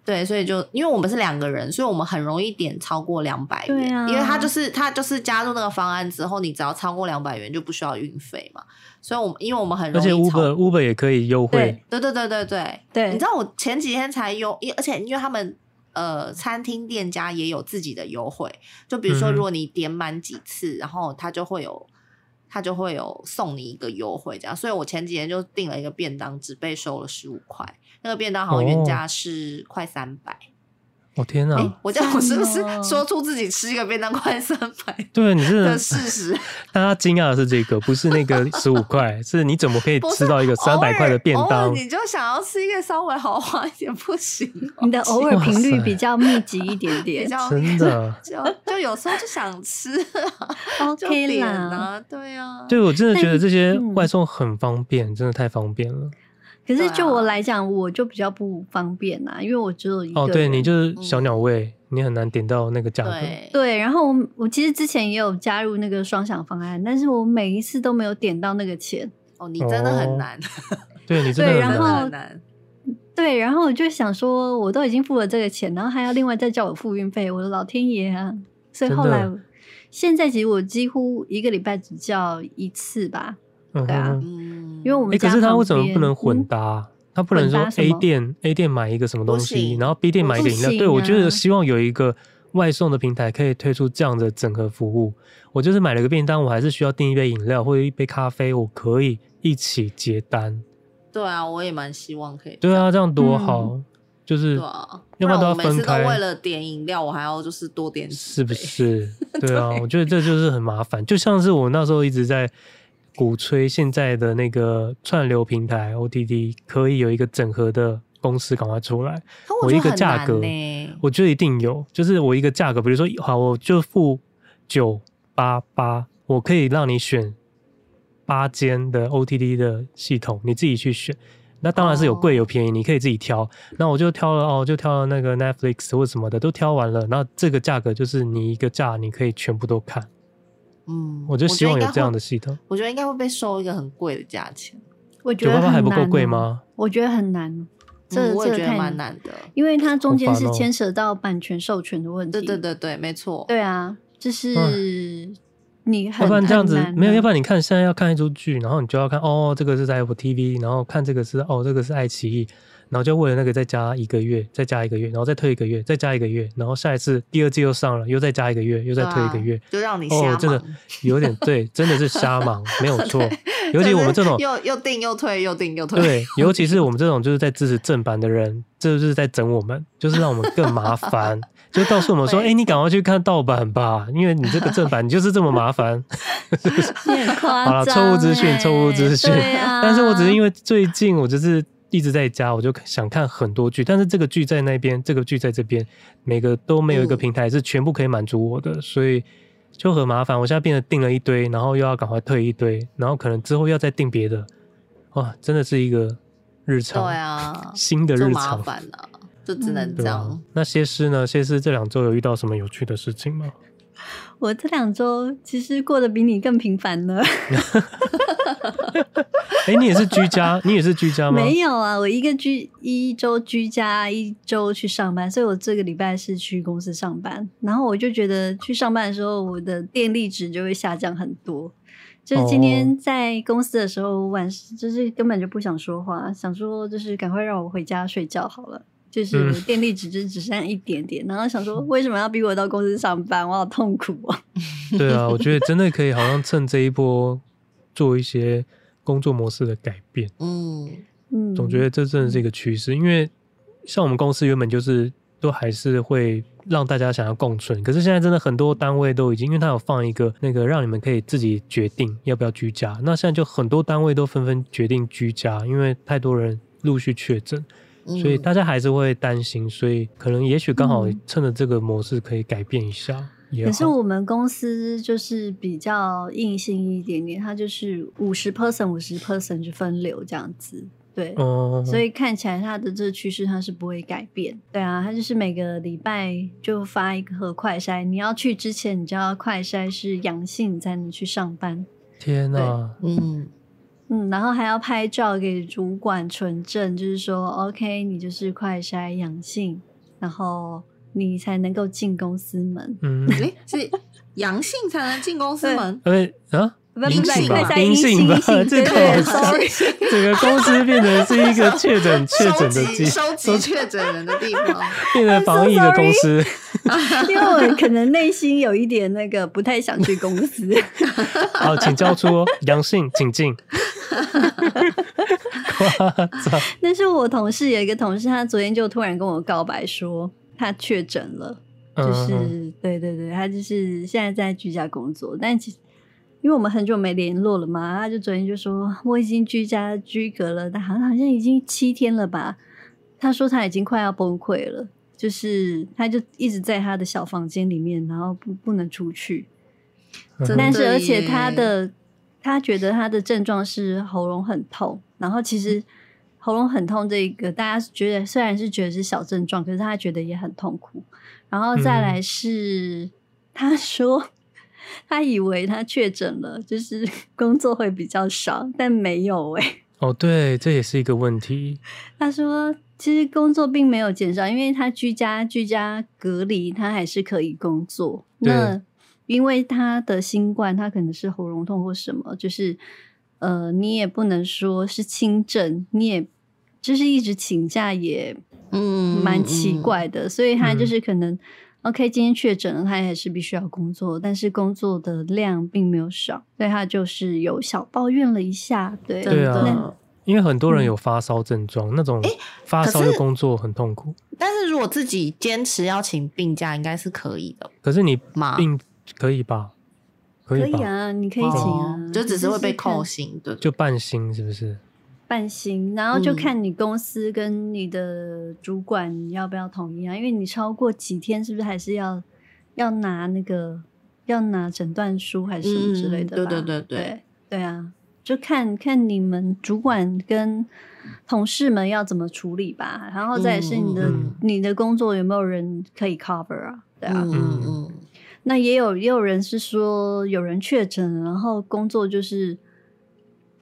对，所以就因为我们是两个人，所以我们很容易点超过两百元。对啊，因为他就是他就是加入那个方案之后，你只要超过两百元就不需要运费嘛。所以，我们因为我们很容易，而且 Uber Uber 也可以优惠。对对对对对对，你知道我前几天才优，而且因为他们呃餐厅店家也有自己的优惠，就比如说如果你点满几次，嗯、然后他就会有他就会有送你一个优惠这样。所以我前几天就订了一个便当，只被收了十五块。那个便当好像原价是快三百。哦天哪！我这样我是不是说出自己吃一个便当快三百？对，你是的事实。大家惊讶的是这个，不是那个 十五块，是你怎么可以吃到一个三百块的便当？你就想要吃一个稍微豪华一点，不行？你的偶尔频率比较密集一点点，真的。就就有时候就想吃，OK 啦，对啊。对，我真的觉得这些外送很方便，真的太方便了。可是就我来讲，啊、我就比较不方便呐，因为我只有一个。哦，对，你就是小鸟胃，嗯、你很难点到那个价格。对，对，然后我我其实之前也有加入那个双享方案，但是我每一次都没有点到那个钱。哦，你真的很难。哦、对，你 真的很难。对，然后我就想说，我都已经付了这个钱，然后还要另外再叫我付运费，我的老天爷啊！所以后来，现在其实我几乎一个礼拜只叫一次吧。对啊，嗯，因为我们可是他为什么不能混搭？他不能说 A 店 A 店买一个什么东西，然后 B 店买一个饮料。对，我就是希望有一个外送的平台可以推出这样的整合服务。我就是买了个便当，我还是需要订一杯饮料或者一杯咖啡，我可以一起结单。对啊，我也蛮希望可以。对啊，这样多好，就是要不然都要分开。每次都为了点饮料，我还要就是多点，是不是？对啊，我觉得这 就是很麻烦。就像是我那时候一直在。鼓吹现在的那个串流平台 OTT 可以有一个整合的公司赶快出来，我，我一个价格，我觉得一定有，就是我一个价格，比如说好，我就付九八八，我可以让你选八间的 OTT 的系统，你自己去选。那当然是有贵有便宜，你可以自己挑。那我就挑了哦，就挑了那个 Netflix 或什么的都挑完了，那这个价格就是你一个价，你可以全部都看。嗯，我就希望有这样的系统。我觉得应该会，被收一个很贵的价钱。我觉得还不够贵吗？我觉得很难，这、嗯、我也觉得蛮难的，因为它中间是牵涉到版权授权的问题。对对对对，没错。对啊，就是你很，要不然这样子没有，要不然你看现在要看一出剧，然后你就要看哦，这个是在 Apple TV，然后看这个是哦，这个是爱奇艺。然后就为了那个再加一个月，再加一个月，然后再推一个月，再加一个月，然后下一次第二季又上了，又再加一个月，又再推一个月，就让你瞎忙。哦，真的有点对，真的是瞎忙，没有错。尤其我们这种 又又订又退又订又退，对，尤其是我们这种就是在支持正版的人，这就是在整我们，就是让我们更麻烦，就告诉我们说，哎，你赶快去看盗版吧，因为你这个正版你就是这么麻烦。好了，错误资讯，错误资讯。但是我只是因为最近我就是。一直在家，我就想看很多剧，但是这个剧在那边，这个剧在这边，每个都没有一个平台是全部可以满足我的，嗯、所以就很麻烦。我现在变得订了一堆，然后又要赶快退一堆，然后可能之后要再订别的，哇，真的是一个日常，对啊，新的日常，麻烦啊，就只能这样。嗯啊、那谢师呢？谢师这两周有遇到什么有趣的事情吗？我这两周其实过得比你更频繁呢。哎、欸，你也是居家，你也是居家吗？没有啊，我一个居一周居家，一周去上班，所以我这个礼拜是去公司上班。然后我就觉得去上班的时候，我的电力值就会下降很多。就是今天在公司的时候，晚上就是根本就不想说话，想说就是赶快让我回家睡觉好了。就是电力值就只剩一点点，嗯、然后想说为什么要逼我到公司上班？我好痛苦啊！对啊，我觉得真的可以，好像趁这一波做一些工作模式的改变。嗯嗯，总觉得这真的是一个趋势，因为像我们公司原本就是都还是会让大家想要共存，可是现在真的很多单位都已经，因为他有放一个那个让你们可以自己决定要不要居家，那现在就很多单位都纷纷决定居家，因为太多人陆续确诊。所以大家还是会担心，所以可能也许刚好趁着这个模式可以改变一下。可是我们公司就是比较硬性一点点，它就是五十 person 五十 person 就分流这样子，对，哦，所以看起来它的这个趋势它是不会改变。对啊，它就是每个礼拜就发一个快筛，你要去之前你就要快筛是阳性，你才能去上班。天哪，嗯。嗯，然后还要拍照给主管存证，就是说，OK，你就是快筛阳性，然后你才能够进公司门。嗯，诶，是阳性才能进公司门？对啊，阴性吧，阴性吧，这个整个公司变成是一个确诊 确诊的地，收集确诊人的地方，变成防疫的公司。因为我可能内心有一点那个不太想去公司。好，请交出阳性，请进。但是我同事有一个同事，他昨天就突然跟我告白说他确诊了，就是、嗯、对对对，他就是现在在居家工作，但其实因为我们很久没联络了嘛，他就昨天就说我已经居家居隔了，但好像好像已经七天了吧。他说他已经快要崩溃了，就是他就一直在他的小房间里面，然后不不能出去，但是而且他的。他觉得他的症状是喉咙很痛，然后其实喉咙很痛这一个，大家觉得虽然是觉得是小症状，可是他觉得也很痛苦。然后再来是，他说 他以为他确诊了，就是 工作会比较少，但没有哎、欸。哦，对，这也是一个问题。他说其实工作并没有减少，因为他居家居家隔离，他还是可以工作。那因为他的新冠，他可能是喉咙痛或什么，就是呃，你也不能说是轻症，你也就是一直请假也嗯蛮奇怪的，嗯、所以他就是可能、嗯、OK，今天确诊了，他还是必须要工作，但是工作的量并没有少，所以他就是有小抱怨了一下，对对啊，因为很多人有发烧症状，嗯、那种发烧的工作很痛苦，但是如果自己坚持要请病假，应该是可以的。可是你病。可以吧？可以吧？可以啊，你可以请啊，哦、就只是会被扣薪对，就半薪是不是？半薪，然后就看你公司跟你的主管要不要同意啊？因为你超过几天，是不是还是要要拿那个要拿诊断书还是什么之类的？对、嗯、对对对对对啊！就看看你们主管跟同事们要怎么处理吧。然后再是你的、嗯、你的工作有没有人可以 cover 啊？对啊，嗯嗯。嗯那也有也有人是说有人确诊，然后工作就是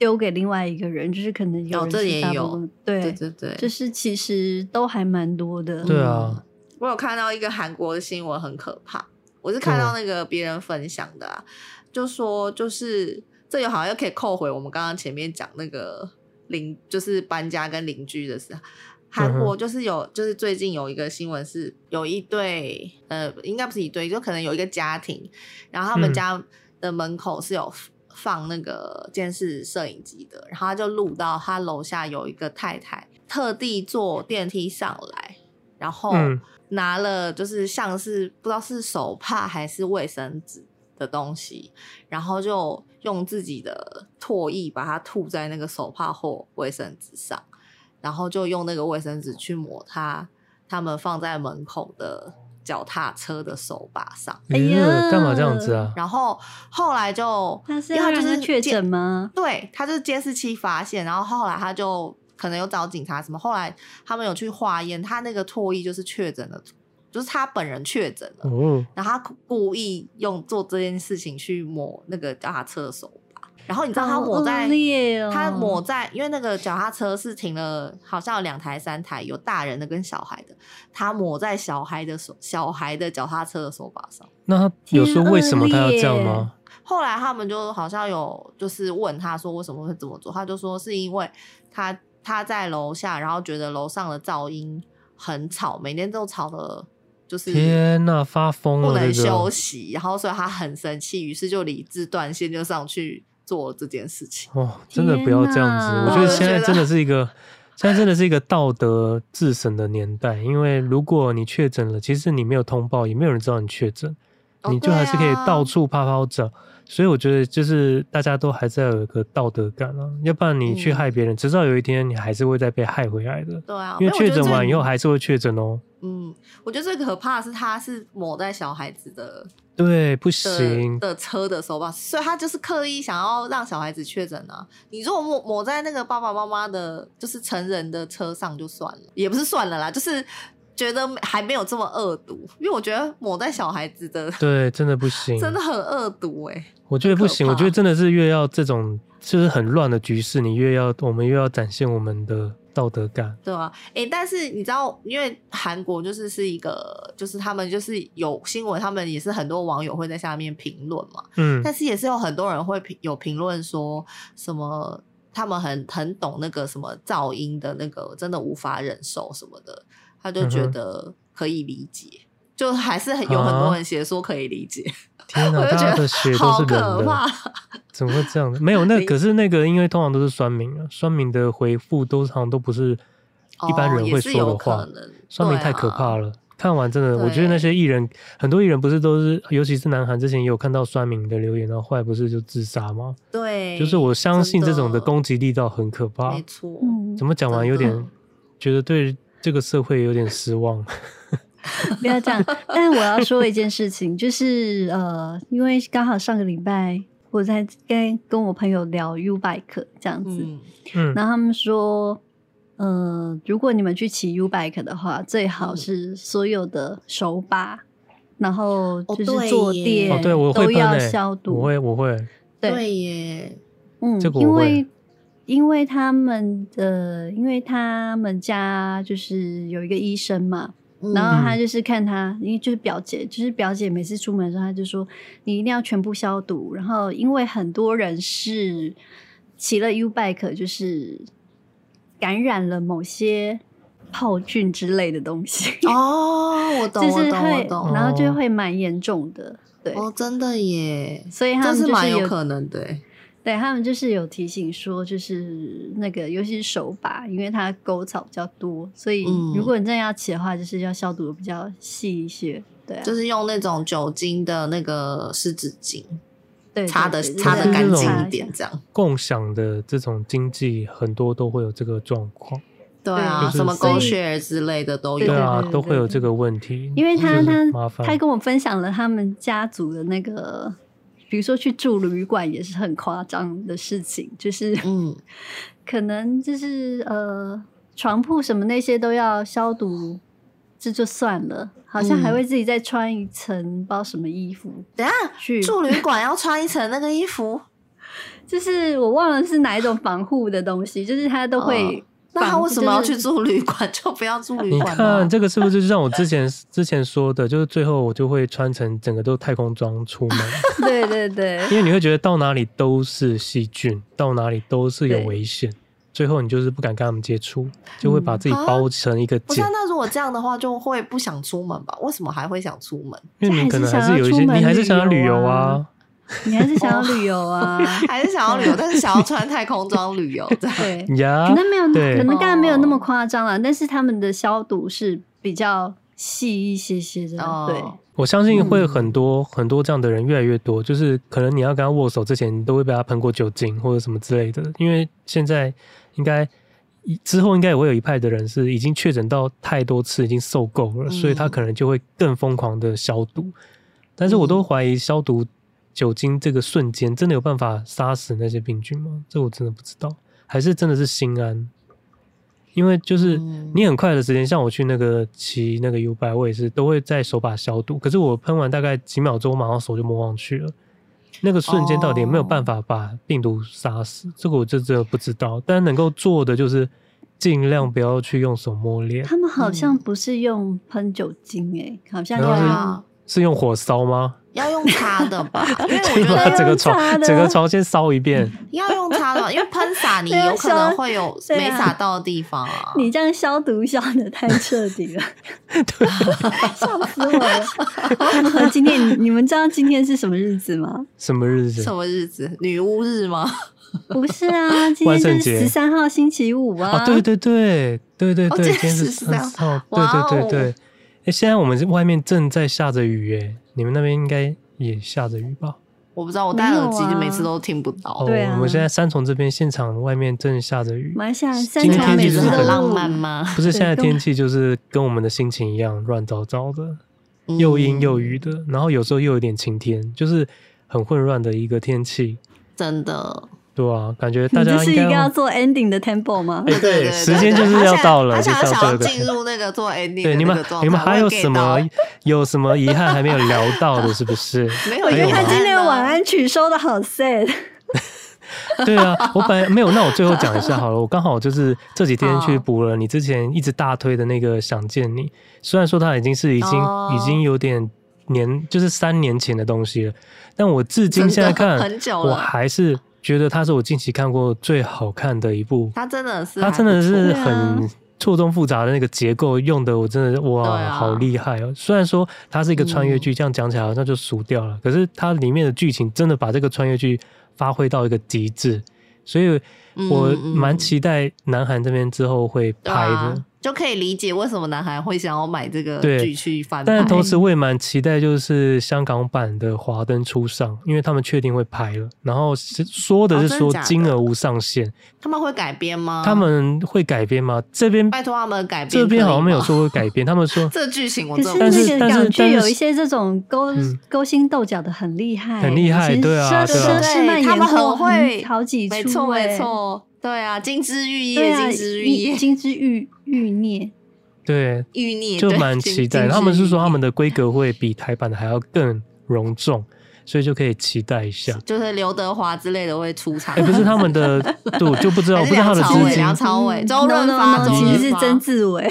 丢给另外一个人，就是可能有这也有对对对对，就是其实都还蛮多的。对啊，我有看到一个韩国的新闻，很可怕。我是看到那个别人分享的啊，嗯、就说就是这有好像又可以扣回我们刚刚前面讲那个邻，就是搬家跟邻居的事。韩国就是有，就是最近有一个新闻是有一对，呃，应该不是一对，就可能有一个家庭，然后他们家的门口是有放那个监视摄影机的，然后他就录到他楼下有一个太太特地坐电梯上来，然后拿了就是像是不知道是手帕还是卫生纸的东西，然后就用自己的唾液把它吐在那个手帕或卫生纸上。然后就用那个卫生纸去抹他他们放在门口的脚踏车的手把上。哎呀，干嘛这样子啊？然后后来就，他是因为他就是确诊吗？对，他就是监视器发现，然后后来他就可能有找警察什么。后来他们有去化验，他那个唾液就是确诊的，就是他本人确诊了。哦，然后他故意用做这件事情去抹那个脚踏车的手。然后你知道他抹在，哦、他抹在，因为那个脚踏车是停了，好像有两台、三台，有大人的跟小孩的。他抹在小孩的手，小孩的脚踏车的手把上。那他有说为什么他要这样吗？后来他们就好像有就是问他说为什么会这么做，他就说是因为他他在楼下，然后觉得楼上的噪音很吵，每天都吵的，就是天呐，发疯了，不能休息，然后所以他很生气，于是就理智断线，就上去。做这件事情。哦，真的不要这样子！我觉得现在真的是一个，现在真的是一个道德自省的年代。因为如果你确诊了，其实你没有通报，也没有人知道你确诊，哦、你就还是可以到处趴趴走。所以我觉得，就是大家都还是要有一个道德感啊，要不然你去害别人，迟早、嗯、有一天你还是会再被害回来的。对啊，因为确诊完以后还是会确诊哦。嗯，我觉得最可怕的是他是抹在小孩子的，对，不行的车的手吧，所以他就是刻意想要让小孩子确诊啊。你如果抹抹在那个爸爸妈妈的，就是成人的车上就算了，也不是算了啦，就是。觉得还没有这么恶毒，因为我觉得抹在小孩子的，对，真的不行，真的很恶毒哎。我觉得不行，我觉得真的是越要这种就是很乱的局势，你越要我们越要展现我们的道德感，对啊，哎、欸，但是你知道，因为韩国就是是一个，就是他们就是有新闻，他们也是很多网友会在下面评论嘛，嗯，但是也是有很多人会评有评论说什么，他们很很懂那个什么噪音的那个，真的无法忍受什么的。他就觉得可以理解，嗯、就还是很有很多人写说可以理解。啊、天哪，大家的血都是人的，怎么会这样？没有 那可是那个，因为通常都是酸民啊，酸民的回复都常都不是一般人会说的话。哦、酸民太可怕了，啊、看完真的，我觉得那些艺人，很多艺人不是都是，尤其是南韩之前也有看到酸民的留言，然后后来不是就自杀吗？对，就是我相信这种的攻击力道很可怕。没错，怎么讲完有点觉得对。这个社会有点失望，不要这样。但是我要说一件事情，就是呃，因为刚好上个礼拜我在跟跟我朋友聊 U Bike 这样子，嗯，然后他们说，呃，如果你们去骑 U Bike 的话，最好是所有的手把，嗯、然后就是坐垫，哦、对我会都要消毒。我会，我会，对，耶，嗯，这个我会。因为因为他们的，因为他们家就是有一个医生嘛，嗯、然后他就是看他，因为就是表姐，就是表姐每次出门的时候，他就说你一定要全部消毒。然后因为很多人是骑了 U bike，就是感染了某些泡菌之类的东西。哦，我懂，就是会，我懂，我懂，然后就会蛮严重的。对，哦，真的耶，所以他们就是蛮有可能的。对，他们就是有提醒说，就是那个尤其是手把，因为它沟槽比较多，所以如果你真的要骑的话，就是要消毒的比较细一些。对啊，就是用那种酒精的那个湿纸巾，对，擦的擦的干净一点，这样。共享的这种经济很多都会有这个状况。对啊，什么 GoShare 之类的都有，对啊，都会有这个问题。因为他他他跟我分享了他们家族的那个。比如说去住旅馆也是很夸张的事情，就是嗯，可能就是呃床铺什么那些都要消毒，这就算了，好像还会自己再穿一层不知道什么衣服。等下去住旅馆要穿一层那个衣服，就是我忘了是哪一种防护的东西，就是它都会。哦那他为什么要去住旅馆？就不要住旅馆。你看这个是不是就像我之前之前说的，就是最后我就会穿成整个都太空装出门。对对对，因为你会觉得到哪里都是细菌，到哪里都是有危险，最后你就是不敢跟他们接触，就会把自己包成一个那如果这样的话，就会不想出门吧？为什么还会想出门？因为你可能还是有一些，你还是想要旅游啊。你还是想要旅游啊？还是想要旅游，但是想要穿太空装旅游，对，可能没有，可能刚才没有那么夸张了。但是他们的消毒是比较细一些些的。对，我相信会很多很多这样的人越来越多，就是可能你要跟他握手之前，都会被他喷过酒精或者什么之类的。因为现在应该之后应该也会有一派的人是已经确诊到太多次，已经受够了，所以他可能就会更疯狂的消毒。但是我都怀疑消毒。酒精这个瞬间真的有办法杀死那些病菌吗？这我真的不知道，还是真的是心安？因为就是你很快的时间，像我去那个骑那个 U-bike，我也是都会在手把消毒。可是我喷完大概几秒钟，我马上手就摸上去了。那个瞬间到底有没有办法把病毒杀死？这个我就真的不知道。但能够做的就是尽量不要去用手摸脸。他们好像不是用喷酒精诶、欸，好像要。是用火烧吗？要用擦的吧？因为我觉得整个床整个床先烧一遍。要用擦的，因为喷洒你有可能会有没洒到的地方啊。你这样消毒消的太彻底了，对，笑死我了。今天你们知道今天是什么日子吗？什么日子？什么日子？女巫日吗？不是啊，今天是十三号星期五啊。哦，对对对对对对，今天是十三号，对对对对。哎，现在我们外面正在下着雨，哎，你们那边应该也下着雨吧？我不知道，我戴耳机就每次都听不到。对啊，我们现在三重这边现场外面正下着雨。蛮下，今天天气就是很浪漫吗？不是，现在天气就是跟我们的心情一样乱糟糟的，又阴又雨的，然后有时候又有点晴天，就是很混乱的一个天气。真的。对啊，感觉大家是一个要做 ending 的 tempo 吗？哎对，时间就是要到了，就是要进入那个做 ending。对，你们你们还有什么 有什么遗憾还没有聊到的？是不是？没有，我觉得他今天的晚安曲收的好 sad。对啊，我本来没有，那我最后讲一下好了。我刚好就是这几天去补了你之前一直大推的那个《想见你》，虽然说它已经是已经已经有点年，就是三年前的东西了，但我至今现在看，我还是。觉得它是我近期看过最好看的一部，它真的是，它真的是很错综复杂的那个结构用的，我真的哇，啊、好厉害哦！虽然说它是一个穿越剧，这样讲起来好像就俗掉了，嗯、可是它里面的剧情真的把这个穿越剧发挥到一个极致，所以我蛮期待南韩这边之后会拍的。就可以理解为什么男孩会想要买这个剧去翻拍，但同时我也蛮期待，就是香港版的《华灯初上》，因为他们确定会拍了，然后是说的是说金额无上限，哦、他们会改编吗？他们会改编吗？这边拜托他们改编，这边好像没有说会改编，他们说 这剧情我，可是那个港剧有一些这种勾勾心斗角的很厉害，很厉害，对啊，对啊，他们很会好几出，没错没错。对啊，金枝玉叶，金枝玉叶，金枝玉玉孽，对，玉孽就蛮期待。他们是说他们的规格会比台版的还要更隆重，所以就可以期待一下。就是刘德华之类的会出场。哎，不是他们的，对，我就不知道，不知道他的资金。梁朝伟、周润发，其实是曾志伟，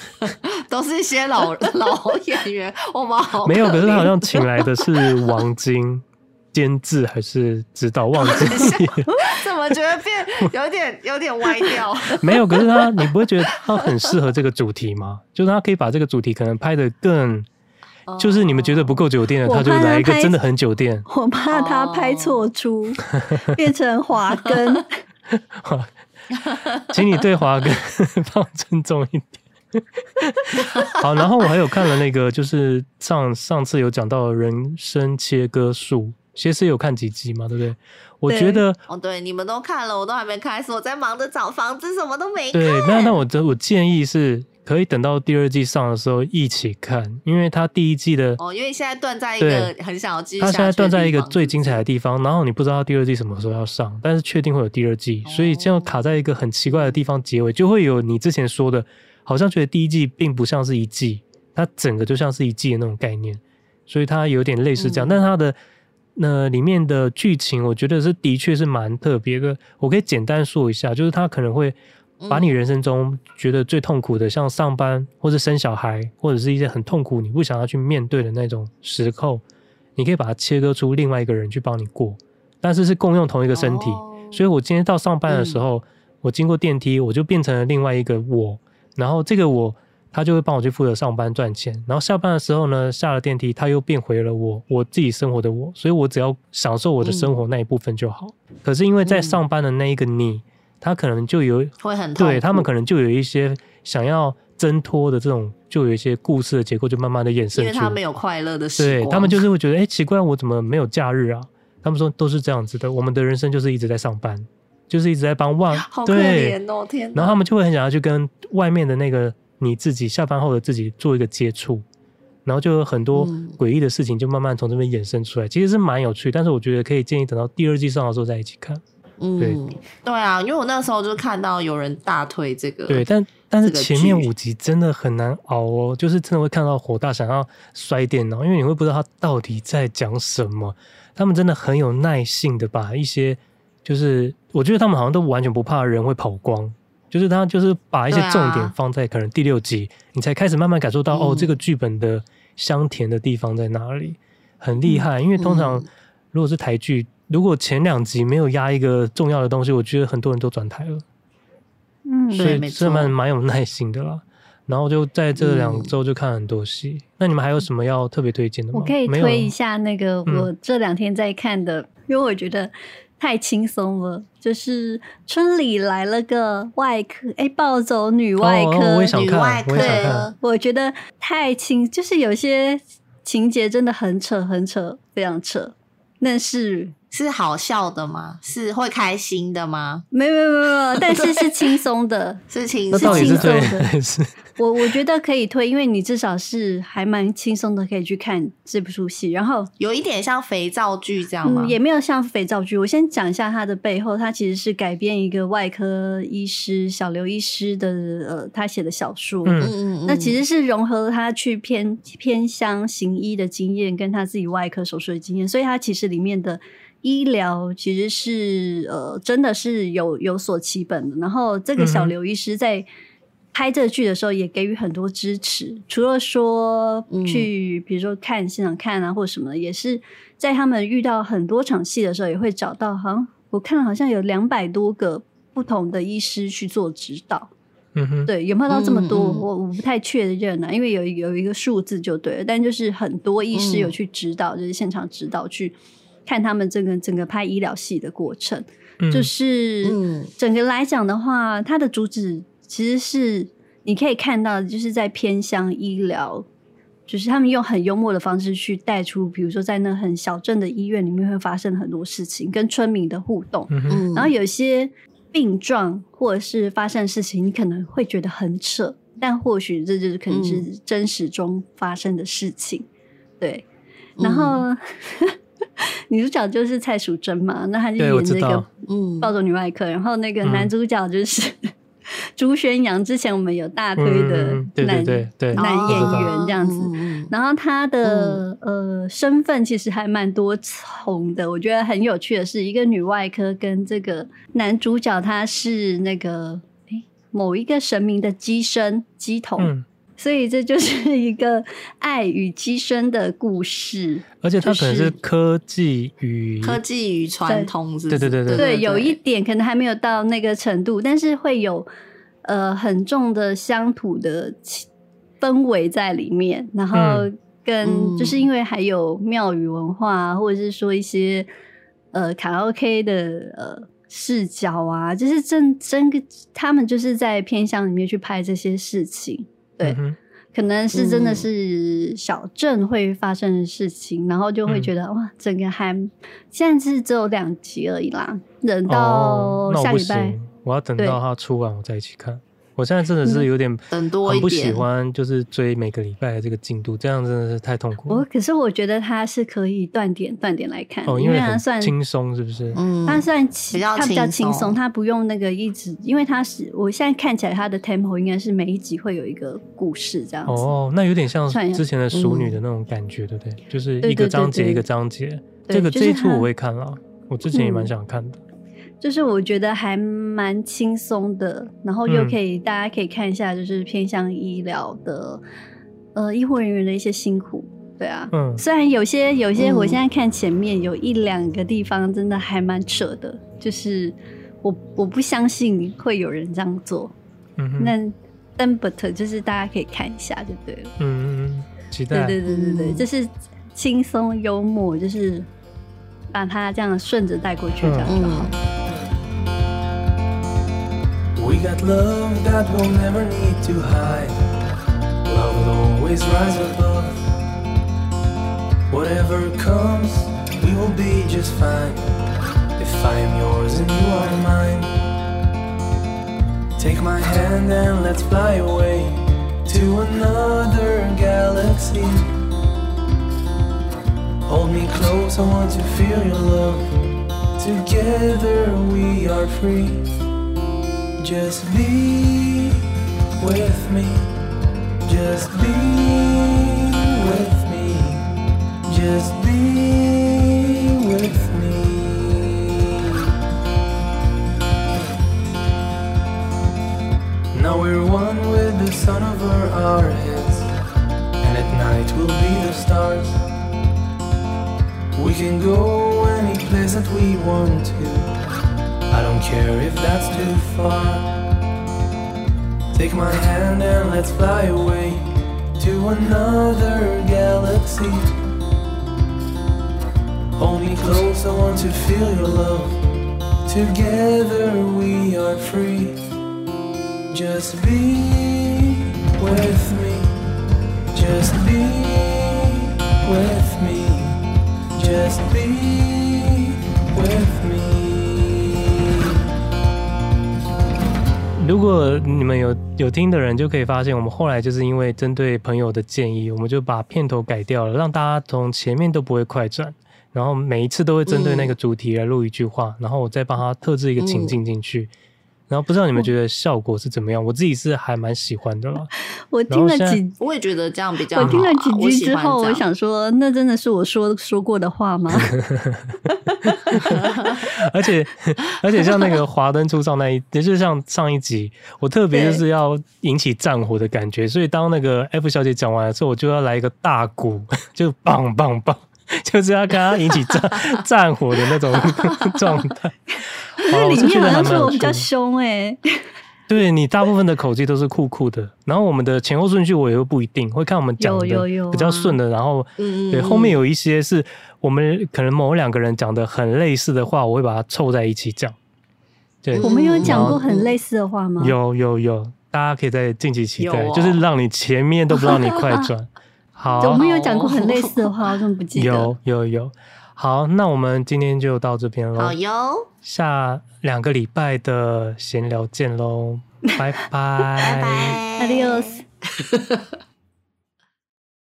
都是一些老 老演员。我们好没有，可是他好像请来的是王晶。监制还是指导忘记？怎么觉得变有点 有点歪掉？没有，可是他，你不会觉得他很适合这个主题吗？就是他可以把这个主题可能拍的更，就是你们觉得不够酒店的，他就来一个真的很酒店。我怕他拍错出，变成华根。请你对华根放尊重一点。好，然后我还有看了那个，就是上上次有讲到人生切割术。其实有看几集嘛，对不对？我觉得哦，对，你们都看了，我都还没开始，我在忙着找房子，什么都没看。对，那那我的我建议是可以等到第二季上的时候一起看，因为它第一季的哦，因为现在断在一个很想要继续，它现在断在一个最精彩的地方，然后你不知道第二季什么时候要上，但是确定会有第二季，所以这样卡在一个很奇怪的地方结尾，就会有你之前说的，好像觉得第一季并不像是一季，它整个就像是一季的那种概念，所以它有点类似这样，嗯、但它的。那里面的剧情，我觉得是的确是蛮特别的。我可以简单说一下，就是他可能会把你人生中觉得最痛苦的，像上班或者生小孩，或者是一些很痛苦你不想要去面对的那种时候，你可以把它切割出另外一个人去帮你过，但是是共用同一个身体。所以我今天到上班的时候，我经过电梯，我就变成了另外一个我，然后这个我。他就会帮我去负责上班赚钱，然后下班的时候呢，下了电梯，他又变回了我，我自己生活的我，所以我只要享受我的生活那一部分就好。嗯、可是因为在上班的那一个你，他可能就有会很对他们可能就有一些想要挣脱的这种，就有一些故事的结构就慢慢的衍生出来。因为他没有快乐的时光，对他们就是会觉得，哎，奇怪，我怎么没有假日啊？他们说都是这样子的，我们的人生就是一直在上班，就是一直在帮外，好可怜哦，天！然后他们就会很想要去跟外面的那个。你自己下班后的自己做一个接触，然后就有很多诡异的事情就慢慢从这边衍生出来，嗯、其实是蛮有趣。但是我觉得可以建议等到第二季上的时候再一起看。嗯，对对啊，因为我那时候就看到有人大推这个，对，但但是前面五集真的很难熬哦，就是真的会看到火大，想要摔电脑，因为你会不知道他到底在讲什么。他们真的很有耐性的把一些，就是我觉得他们好像都完全不怕人会跑光。就是他，就是把一些重点放在可能第六集，啊、你才开始慢慢感受到、嗯、哦，这个剧本的香甜的地方在哪里。很厉害。因为通常如果是台剧，如果前两集没有压一个重要的东西，我觉得很多人都转台了。嗯，所以是蛮蛮有耐心的啦。然后就在这两周就看很多戏。那你们还有什么要特别推荐的吗？我可以推一下那个我这两天在看的，因为我觉得。太轻松了，就是村里来了个外科，哎、欸，暴走女外科，女外科，对，我觉得太轻，就是有些情节真的很扯，很扯，非常扯，但是。是好笑的吗？是会开心的吗？没有没有没有，但是是轻松的，是轻是轻松的。我我觉得可以推，因为你至少是还蛮轻松的，可以去看这部出戏。然后有一点像肥皂剧这样吗？嗯，也没有像肥皂剧。我先讲一下它的背后，它其实是改编一个外科医师小刘医师的呃他写的小说。嗯嗯嗯。那其实是融合了他去偏偏乡行医的经验，跟他自己外科手术的经验，所以他其实里面的。医疗其实是呃，真的是有有所其本的。然后这个小刘医师在拍这个剧的时候，也给予很多支持。嗯、除了说去，比如说看现场看啊，或者什么的，也是在他们遇到很多场戏的时候，也会找到。好像我看了，好像有两百多个不同的医师去做指导。嗯哼，对，有没有到这么多？嗯嗯我我不太确认啊，因为有有一个数字就对了。但就是很多医师有去指导，嗯、就是现场指导去。看他们这个整个拍医疗戏的过程，嗯、就是整个来讲的话，它的主旨其实是你可以看到，就是在偏向医疗，就是他们用很幽默的方式去带出，比如说在那很小镇的医院里面会发生很多事情，跟村民的互动，嗯、然后有些病状或者是发生的事情，你可能会觉得很扯，但或许这就是可能是真实中发生的事情，对，然后。嗯 女主角就是蔡淑臻嘛，那她就演那个嗯暴走女外科，然后那个男主角就是朱轩洋，之前我们有大推的男男演员这样子，然后他的呃身份其实还蛮多重的，我觉得很有趣的是，一个女外科跟这个男主角他是那个诶某一个神明的机身乩童。所以这就是 一个爱与乩身的故事，而且它可能是科技与、就是、科技与传统是是，对对对对对，有一点可能还没有到那个程度，但是会有呃很重的乡土的氛围在里面，然后跟就是因为还有庙宇文化，或者是说一些呃卡拉 OK 的呃视角啊，就是真真个他们就是在偏乡里面去拍这些事情。对，嗯、可能是真的是小镇会发生的事情，嗯、然后就会觉得哇，整个还现在是只有两集而已啦，等到下礼拜，哦、我，我要等到它出完我再一起看。我现在真的是有点很不喜欢，就是追每个礼拜的这个进度，这样真的是太痛苦。我可是我觉得它是可以断点断点来看，哦，因为它算轻松，是不是？嗯，它算比较它比较轻松，它不用那个一直，因为它是我现在看起来它的 tempo 应该是每一集会有一个故事这样子。哦，那有点像之前的熟女的那种感觉，对不对？就是一个章节一个章节，这个这一出我会看了，我之前也蛮想看的。就是我觉得还蛮轻松的，然后又可以、嗯、大家可以看一下，就是偏向医疗的，呃，医护人员的一些辛苦，对啊，嗯，虽然有些有些我现在看前面有一两个地方真的还蛮扯的，嗯、就是我我不相信会有人这样做，嗯哼，那但 but 就是大家可以看一下就对了，嗯，期待，对对对对对，嗯、就是轻松幽默，就是把它这样顺着带过去这样就好。嗯 Got love that we'll never need to hide. Love will always rise above. Whatever comes, we will be just fine. If I am yours and you are mine. Take my hand and let's fly away to another galaxy. Hold me close, I want to feel your love. Together we are free. Just be with me. Just be with me. Just be with me. Now we're one with the sun over our heads, and at night we'll be the stars. We can go any place that we want to. I don't care if that's too far. Take my hand and let's fly away to another galaxy. Hold me close, I want to feel your love. Together we are free. Just be with me. Just be with me. Just be with me. 如果你们有有听的人，就可以发现，我们后来就是因为针对朋友的建议，我们就把片头改掉了，让大家从前面都不会快转。然后每一次都会针对那个主题来录一句话，嗯、然后我再帮他特制一个情境进去。嗯、然后不知道你们觉得效果是怎么样？我自己是还蛮喜欢的 了。我听了几，我也觉得这样比较好。我听了几句之后，我，我想说，那真的是我说说过的话吗？而且而且像那个华灯初上那一，也就是像上一集，我特别就是要引起战火的感觉，所以当那个 F 小姐讲完了之后，我就要来一个大鼓，就棒棒棒。就是要跟他引起战战火的那种 状态。那里面好像说我比较凶哎、欸。对，你大部分的口气都是酷酷的，然后我们的前后顺序我也会不一定会看我们讲的比较顺的，然后对后面有一些是我们可能某两个人讲的很类似的话，我会把它凑在一起讲。对，我们有讲过很类似的话吗？有有有，大家可以再敬请期待，就是让你前面都不让你快转。好，我们有讲过很类似的话，我怎么不记得？有有有，好，那我们今天就到这边喽。好哟，下两个礼拜的闲聊见喽，拜拜，拜拜，Adios。